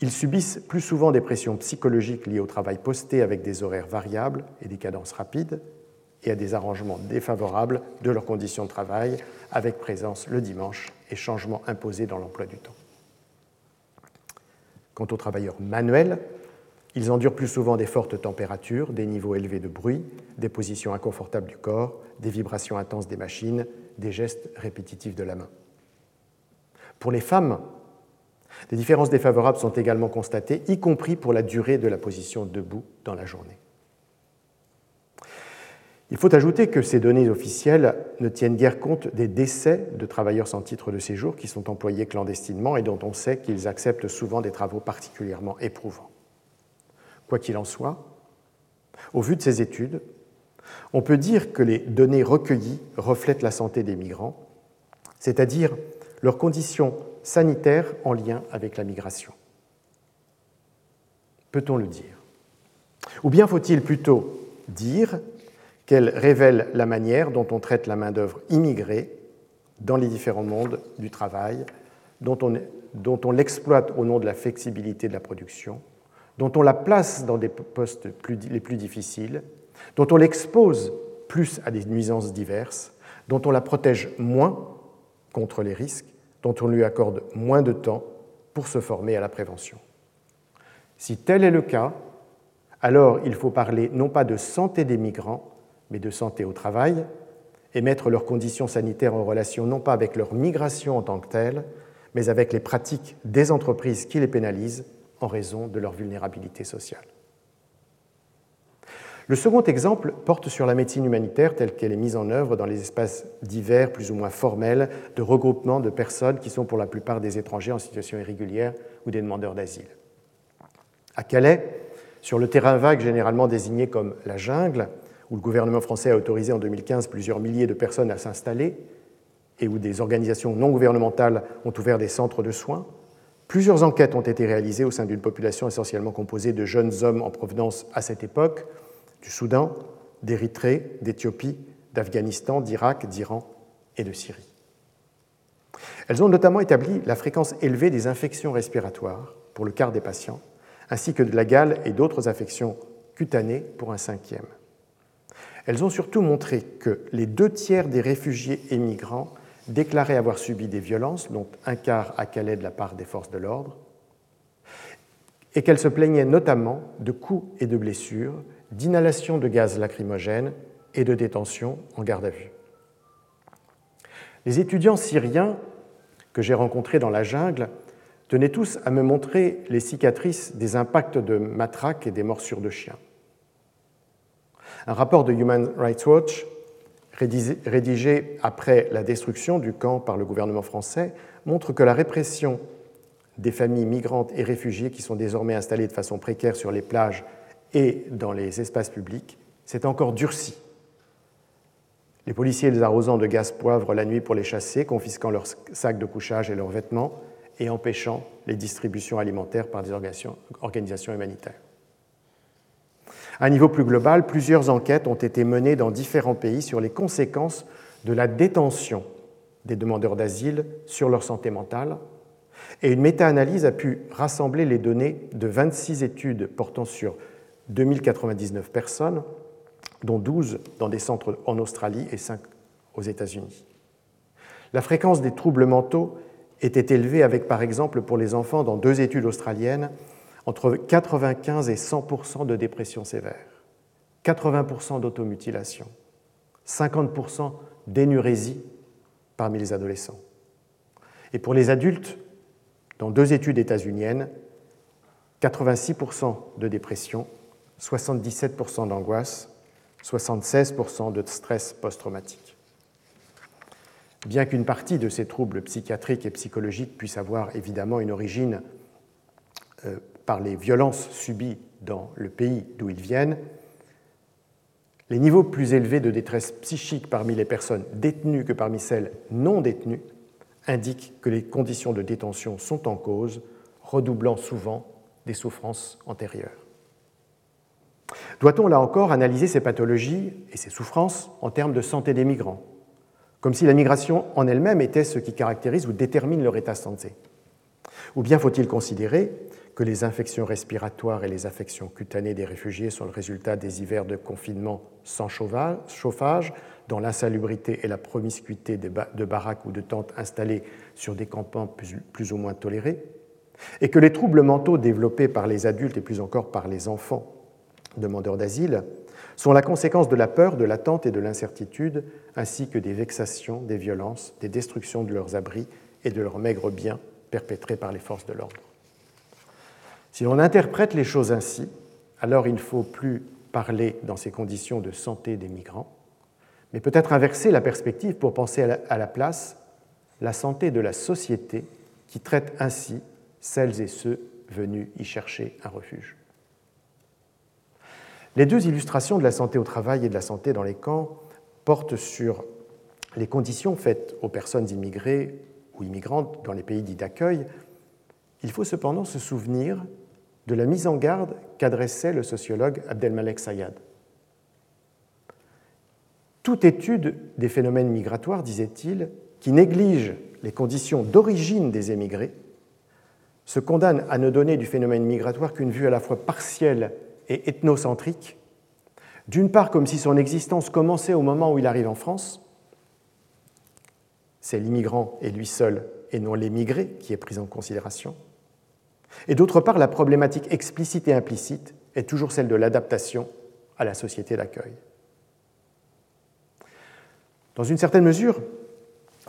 ils subissent plus souvent des pressions psychologiques liées au travail posté avec des horaires variables et des cadences rapides et à des arrangements défavorables de leurs conditions de travail avec présence le dimanche et changements imposés dans l'emploi du temps. Quant aux travailleurs manuels, ils endurent plus souvent des fortes températures, des niveaux élevés de bruit, des positions inconfortables du corps, des vibrations intenses des machines, des gestes répétitifs de la main. Pour les femmes, des différences défavorables sont également constatées, y compris pour la durée de la position debout dans la journée. Il faut ajouter que ces données officielles ne tiennent guère compte des décès de travailleurs sans titre de séjour qui sont employés clandestinement et dont on sait qu'ils acceptent souvent des travaux particulièrement éprouvants. Quoi qu'il en soit, au vu de ces études, on peut dire que les données recueillies reflètent la santé des migrants, c'est-à-dire leurs conditions sanitaires en lien avec la migration. Peut-on le dire? Ou bien faut-il plutôt dire qu'elle révèle la manière dont on traite la main-d'œuvre immigrée dans les différents mondes du travail, dont on, l'exploite au nom de la flexibilité de la production, dont on la place dans des postes les plus difficiles, dont on l'expose plus à des nuisances diverses, dont on la protège moins contre les risques, dont on lui accorde moins de temps pour se former à la prévention. Si tel est le cas, alors il faut parler non pas de santé des migrants, mais de santé au travail, et mettre leurs conditions sanitaires en relation non pas avec leur migration en tant que telle, mais avec les pratiques des entreprises qui les pénalisent en raison de leur vulnérabilité sociale. Le second exemple porte sur la médecine humanitaire telle qu'elle est mise en œuvre dans les espaces divers, plus ou moins formels, de regroupement de personnes qui sont pour la plupart des étrangers en situation irrégulière ou des demandeurs d'asile. À Calais, sur le terrain vague généralement désigné comme la jungle, où le gouvernement français a autorisé en 2015 plusieurs milliers de personnes à s'installer et où des organisations non gouvernementales ont ouvert des centres de soins, plusieurs enquêtes ont été réalisées au sein d'une population essentiellement composée de jeunes hommes en provenance à cette époque du Soudan, d'Érythrée, d'Éthiopie, d'Afghanistan, d'Irak, d'Iran et de Syrie. Elles ont notamment établi la fréquence élevée des infections respiratoires pour le quart des patients, ainsi que de la gale et d'autres affections cutanées pour un cinquième. Elles ont surtout montré que les deux tiers des réfugiés et migrants déclaraient avoir subi des violences, dont un quart à Calais de la part des forces de l'ordre, et qu'elles se plaignaient notamment de coups et de blessures, d'inhalation de gaz lacrymogène et de détention en garde à vue. Les étudiants syriens que j'ai rencontrés dans la jungle tenaient tous à me montrer les cicatrices des impacts de matraques et des morsures de chiens. Un rapport de Human Rights Watch, rédigé après la destruction du camp par le gouvernement français, montre que la répression des familles migrantes et réfugiées qui sont désormais installées de façon précaire sur les plages et dans les espaces publics s'est encore durcie. Les policiers les arrosant de gaz poivre la nuit pour les chasser, confisquant leurs sacs de couchage et leurs vêtements et empêchant les distributions alimentaires par des organisations humanitaires. À un niveau plus global, plusieurs enquêtes ont été menées dans différents pays sur les conséquences de la détention des demandeurs d'asile sur leur santé mentale, et une méta-analyse a pu rassembler les données de 26 études portant sur 2099 personnes, dont 12 dans des centres en Australie et 5 aux États-Unis. La fréquence des troubles mentaux était élevée avec, par exemple, pour les enfants dans deux études australiennes, entre 95 et 100% de dépression sévère, 80% d'automutilation, 50% d'énurésie parmi les adolescents. Et pour les adultes, dans deux études états-uniennes, 86% de dépression, 77% d'angoisse, 76% de stress post-traumatique. Bien qu'une partie de ces troubles psychiatriques et psychologiques puisse avoir évidemment une origine euh, par les violences subies dans le pays d'où ils viennent, les niveaux plus élevés de détresse psychique parmi les personnes détenues que parmi celles non détenues indiquent que les conditions de détention sont en cause, redoublant souvent des souffrances antérieures. Doit-on là encore analyser ces pathologies et ces souffrances en termes de santé des migrants, comme si la migration en elle-même était ce qui caractérise ou détermine leur état de santé. Ou bien faut-il considérer que les infections respiratoires et les affections cutanées des réfugiés sont le résultat des hivers de confinement sans chauffage, dans l'insalubrité et la promiscuité de baraques ou de tentes installées sur des campements plus ou moins tolérés, et que les troubles mentaux développés par les adultes et plus encore par les enfants demandeurs d'asile sont la conséquence de la peur, de l'attente et de l'incertitude, ainsi que des vexations, des violences, des destructions de leurs abris et de leurs maigres biens perpétrés par les forces de l'ordre. Si l'on interprète les choses ainsi, alors il ne faut plus parler dans ces conditions de santé des migrants, mais peut-être inverser la perspective pour penser à la, place la santé de la société qui traite ainsi celles et ceux venus y chercher un refuge. Les deux illustrations de la santé au travail et de la santé dans les camps portent sur les conditions faites aux personnes immigrées ou immigrantes dans les pays dits d'accueil. Il faut cependant se souvenir de la mise en garde qu'adressait le sociologue Abdelmalek Sayad. Toute étude des phénomènes migratoires, disait-il, qui néglige les conditions d'origine des émigrés, se condamne à ne donner du phénomène migratoire qu'une vue à la fois partielle et ethnocentrique, d'une part comme si son existence commençait au moment où il arrive en France, c'est l'immigrant et lui seul et non l'émigré qui est pris en considération, et d'autre part, la problématique explicite et implicite est toujours celle de l'adaptation à la société d'accueil. Dans une certaine mesure,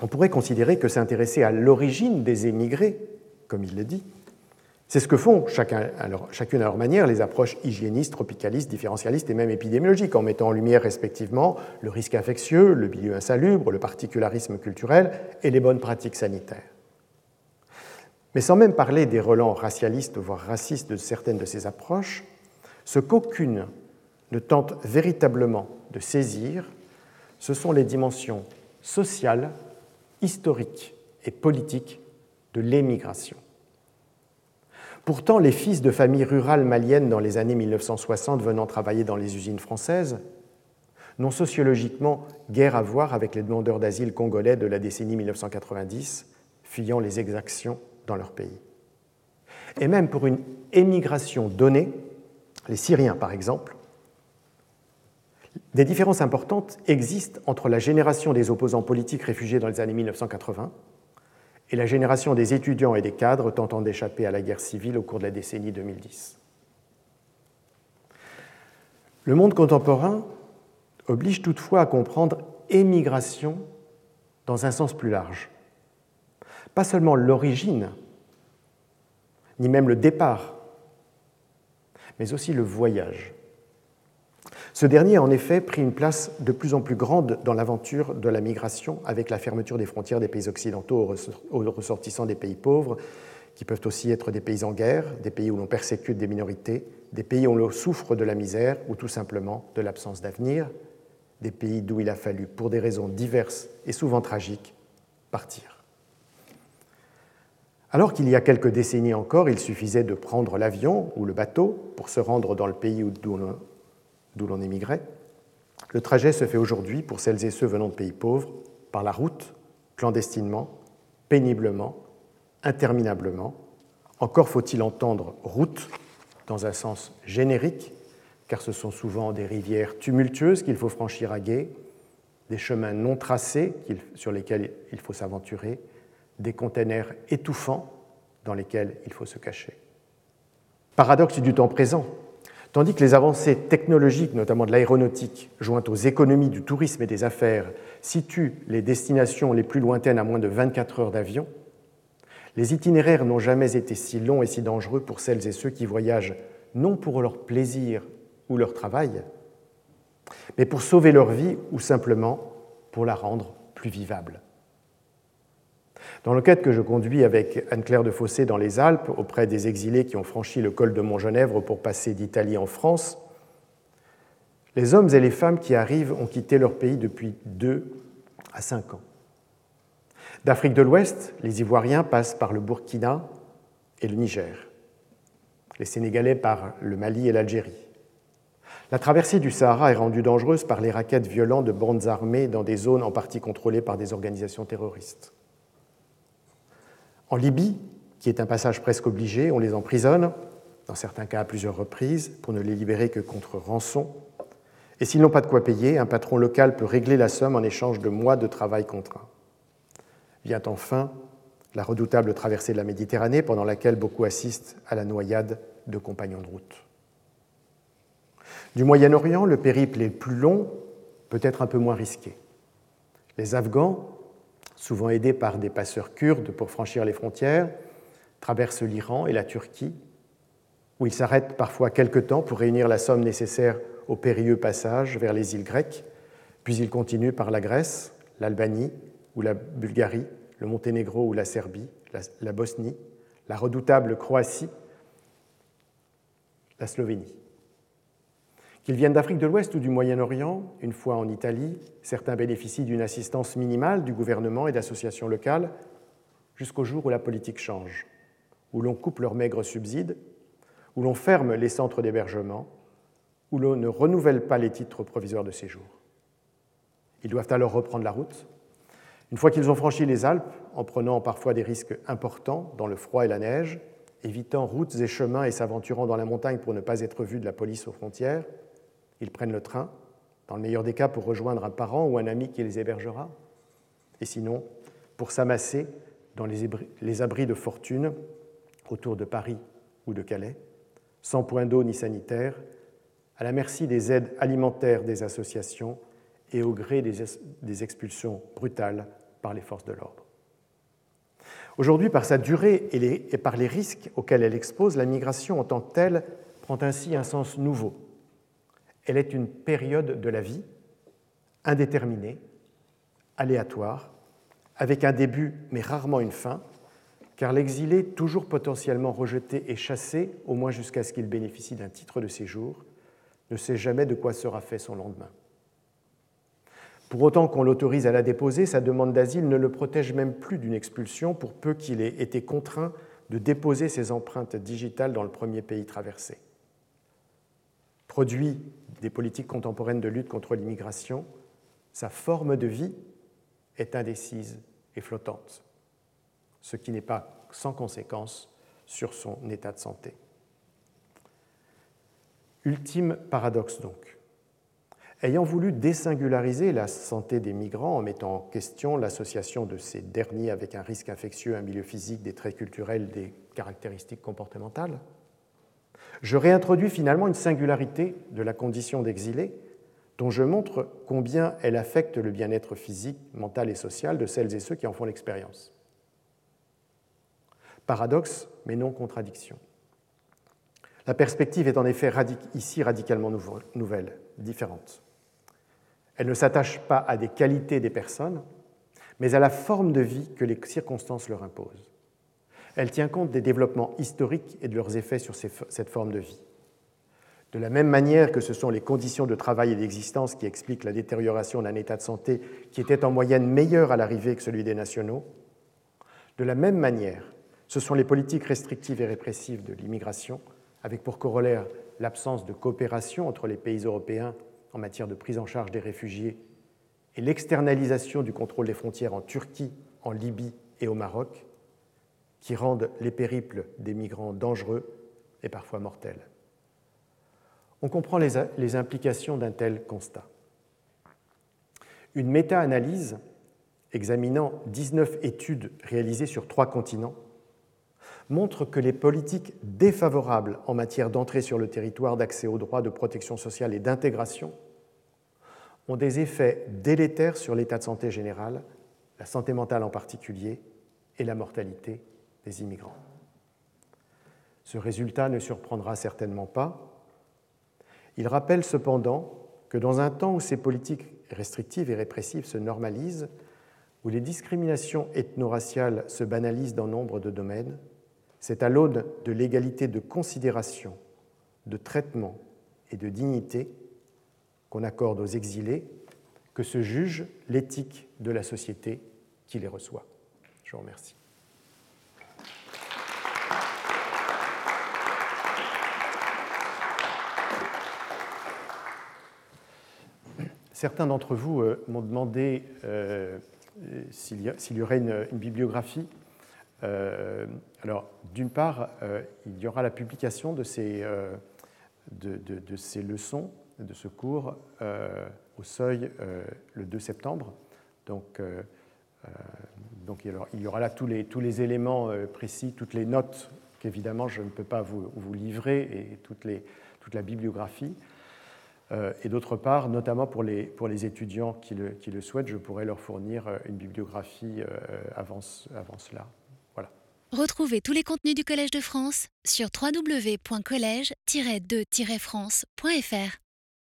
on pourrait considérer que s'intéresser à l'origine des émigrés, comme il le dit, c'est ce que font chacun, chacune à leur manière les approches hygiénistes, tropicalistes, différentialistes et même épidémiologiques, en mettant en lumière respectivement le risque infectieux, le milieu insalubre, le particularisme culturel et les bonnes pratiques sanitaires. Mais sans même parler des relents racialistes, voire racistes de certaines de ces approches, ce qu'aucune ne tente véritablement de saisir, ce sont les dimensions sociales, historiques et politiques de l'émigration. Pourtant, les fils de familles rurales maliennes dans les années 1960 venant travailler dans les usines françaises n'ont sociologiquement guère à voir avec les demandeurs d'asile congolais de la décennie 1990, fuyant les exactions dans leur pays. Et même pour une émigration donnée, les Syriens par exemple, des différences importantes existent entre la génération des opposants politiques réfugiés dans les années 1980 et la génération des étudiants et des cadres tentant d'échapper à la guerre civile au cours de la décennie 2010. Le monde contemporain oblige toutefois à comprendre émigration dans un sens plus large. Pas seulement l'origine, ni même le départ, mais aussi le voyage. Ce dernier a en effet pris une place de plus en plus grande dans l'aventure de la migration avec la fermeture des frontières des pays occidentaux aux ressortissants des pays pauvres, qui peuvent aussi être des pays en guerre, des pays où l'on persécute des minorités, des pays où l'on souffre de la misère ou tout simplement de l'absence d'avenir, des pays d'où il a fallu, pour des raisons diverses et souvent tragiques, partir. Alors qu'il y a quelques décennies encore, il suffisait de prendre l'avion ou le bateau pour se rendre dans le pays d'où d'où l'on émigrait, le trajet se fait aujourd'hui, pour celles et ceux venant de pays pauvres, par la route, clandestinement, péniblement, interminablement. Encore faut-il entendre route dans un sens générique, car ce sont souvent des rivières tumultueuses qu'il faut franchir à gué, des chemins non tracés sur lesquels il faut s'aventurer, des containers étouffants dans lesquels il faut se cacher. Paradoxe du temps présent, Tandis que les avancées technologiques, notamment de l'aéronautique, jointes aux économies du tourisme et des affaires, situent les destinations les plus lointaines à moins de 24 heures d'avion, les itinéraires n'ont jamais été si longs et si dangereux pour celles et ceux qui voyagent non pour leur plaisir ou leur travail, mais pour sauver leur vie ou simplement pour la rendre plus vivable. Dans l'enquête que je conduis avec Anne-Claire de Fossé dans les Alpes, auprès des exilés qui ont franchi le col de Montgenèvre pour passer d'Italie en France, les hommes et les femmes qui arrivent ont quitté leur pays depuis deux à cinq ans. D'Afrique de l'Ouest, les Ivoiriens passent par le Burkina et le Niger, les Sénégalais par le Mali et l'Algérie. La traversée du Sahara est rendue dangereuse par les raquettes violentes de bandes armées dans des zones en partie contrôlées par des organisations terroristes. En Libye, qui est un passage presque obligé, on les emprisonne, dans certains cas à plusieurs reprises, pour ne les libérer que contre rançon. Et s'ils n'ont pas de quoi payer, un patron local peut régler la somme en échange de mois de travail contraint. Vient enfin la redoutable traversée de la Méditerranée, pendant laquelle beaucoup assistent à la noyade de compagnons de route. Du Moyen-Orient, le périple est plus long, peut-être un peu moins risqué. Les Afghans souvent aidés par des passeurs kurdes pour franchir les frontières, traversent l'Iran et la Turquie, où ils s'arrêtent parfois quelque temps pour réunir la somme nécessaire au périlleux passage vers les îles grecques, puis ils continuent par la Grèce, l'Albanie ou la Bulgarie, le Monténégro ou la Serbie, la, la Bosnie, la redoutable Croatie, la Slovénie. Qu'ils viennent d'Afrique de l'Ouest ou du Moyen-Orient, une fois en Italie, certains bénéficient d'une assistance minimale du gouvernement et d'associations locales jusqu'au jour où la politique change, où l'on coupe leurs maigres subsides, où l'on ferme les centres d'hébergement, où l'on ne renouvelle pas les titres provisoires de séjour. Ils doivent alors reprendre la route. Une fois qu'ils ont franchi les Alpes, en prenant parfois des risques importants dans le froid et la neige, évitant routes et chemins et s'aventurant dans la montagne pour ne pas être vus de la police aux frontières, ils prennent le train, dans le meilleur des cas pour rejoindre un parent ou un ami qui les hébergera, et sinon pour s'amasser dans les abris de fortune autour de Paris ou de Calais, sans point d'eau ni sanitaire, à la merci des aides alimentaires des associations et au gré des expulsions brutales par les forces de l'ordre. Aujourd'hui, par sa durée et par les risques auxquels elle expose, la migration en tant que telle prend ainsi un sens nouveau elle est une période de la vie indéterminée, aléatoire, avec un début mais rarement une fin, car l'exilé, toujours potentiellement rejeté et chassé, au moins jusqu'à ce qu'il bénéficie d'un titre de séjour, ne sait jamais de quoi sera fait son lendemain. Pour autant qu'on l'autorise à la déposer, sa demande d'asile ne le protège même plus d'une expulsion pour peu qu'il ait été contraint de déposer ses empreintes digitales dans le premier pays traversé. Produit des politiques contemporaines de lutte contre l'immigration, sa forme de vie est indécise et flottante, ce qui n'est pas sans conséquence sur son état de santé. Ultime paradoxe donc. Ayant voulu désingulariser la santé des migrants en mettant en question l'association de ces derniers avec un risque infectieux, un milieu physique, des traits culturels, des caractéristiques comportementales, je réintroduis finalement une singularité de la condition d'exilé dont je montre combien elle affecte le bien-être physique, mental et social de celles et ceux qui en font l'expérience. Paradoxe, mais non contradiction. La perspective est en effet ici radicalement nouvelle, différente. Elle ne s'attache pas à des qualités des personnes, mais à la forme de vie que les circonstances leur imposent. Elle tient compte des développements historiques et de leurs effets sur cette forme de vie. De la même manière que ce sont les conditions de travail et d'existence qui expliquent la détérioration d'un état de santé qui était en moyenne meilleur à l'arrivée que celui des nationaux, de la même manière, ce sont les politiques restrictives et répressives de l'immigration, avec pour corollaire l'absence de coopération entre les pays européens en matière de prise en charge des réfugiés et l'externalisation du contrôle des frontières en Turquie, en Libye et au Maroc, qui rendent les périples des migrants dangereux et parfois mortels on comprend les, implications d'un tel constat. Une méta-analyse examinant 19 études réalisées sur trois continents montre que les politiques défavorables en matière d'entrée sur le territoire, d'accès aux droits de protection sociale et d'intégration ont des effets délétères sur l'état de santé général, la santé mentale en particulier, et la mortalité des immigrants. Ce résultat ne surprendra certainement pas, il rappelle cependant que dans un temps où ces politiques restrictives et répressives se normalisent, où les discriminations ethno-raciales se banalisent dans nombre de domaines, c'est à l'aune de l'égalité de considération, de traitement et de dignité qu'on accorde aux exilés que se juge l'éthique de la société qui les reçoit. Je vous remercie. Certains d'entre vous euh, m'ont demandé euh, s'il y, aurait une, bibliographie. Euh, alors, d'une part, il y aura la publication de ces, de, ces leçons, de ce cours, au seuil le 2 septembre. Donc, donc il y aura là tous les, tous les éléments précis, toutes les notes qu'évidemment je ne peux pas vous, vous livrer et toutes les, toute la bibliographie. Euh, et d'autre part, notamment pour les, pour les étudiants qui le, qui le, souhaitent, je pourrais leur fournir euh, une bibliographie euh, avant, avant cela. Voilà. Retrouvez tous les contenus du Collège de France sur www.colège-2-france.fr.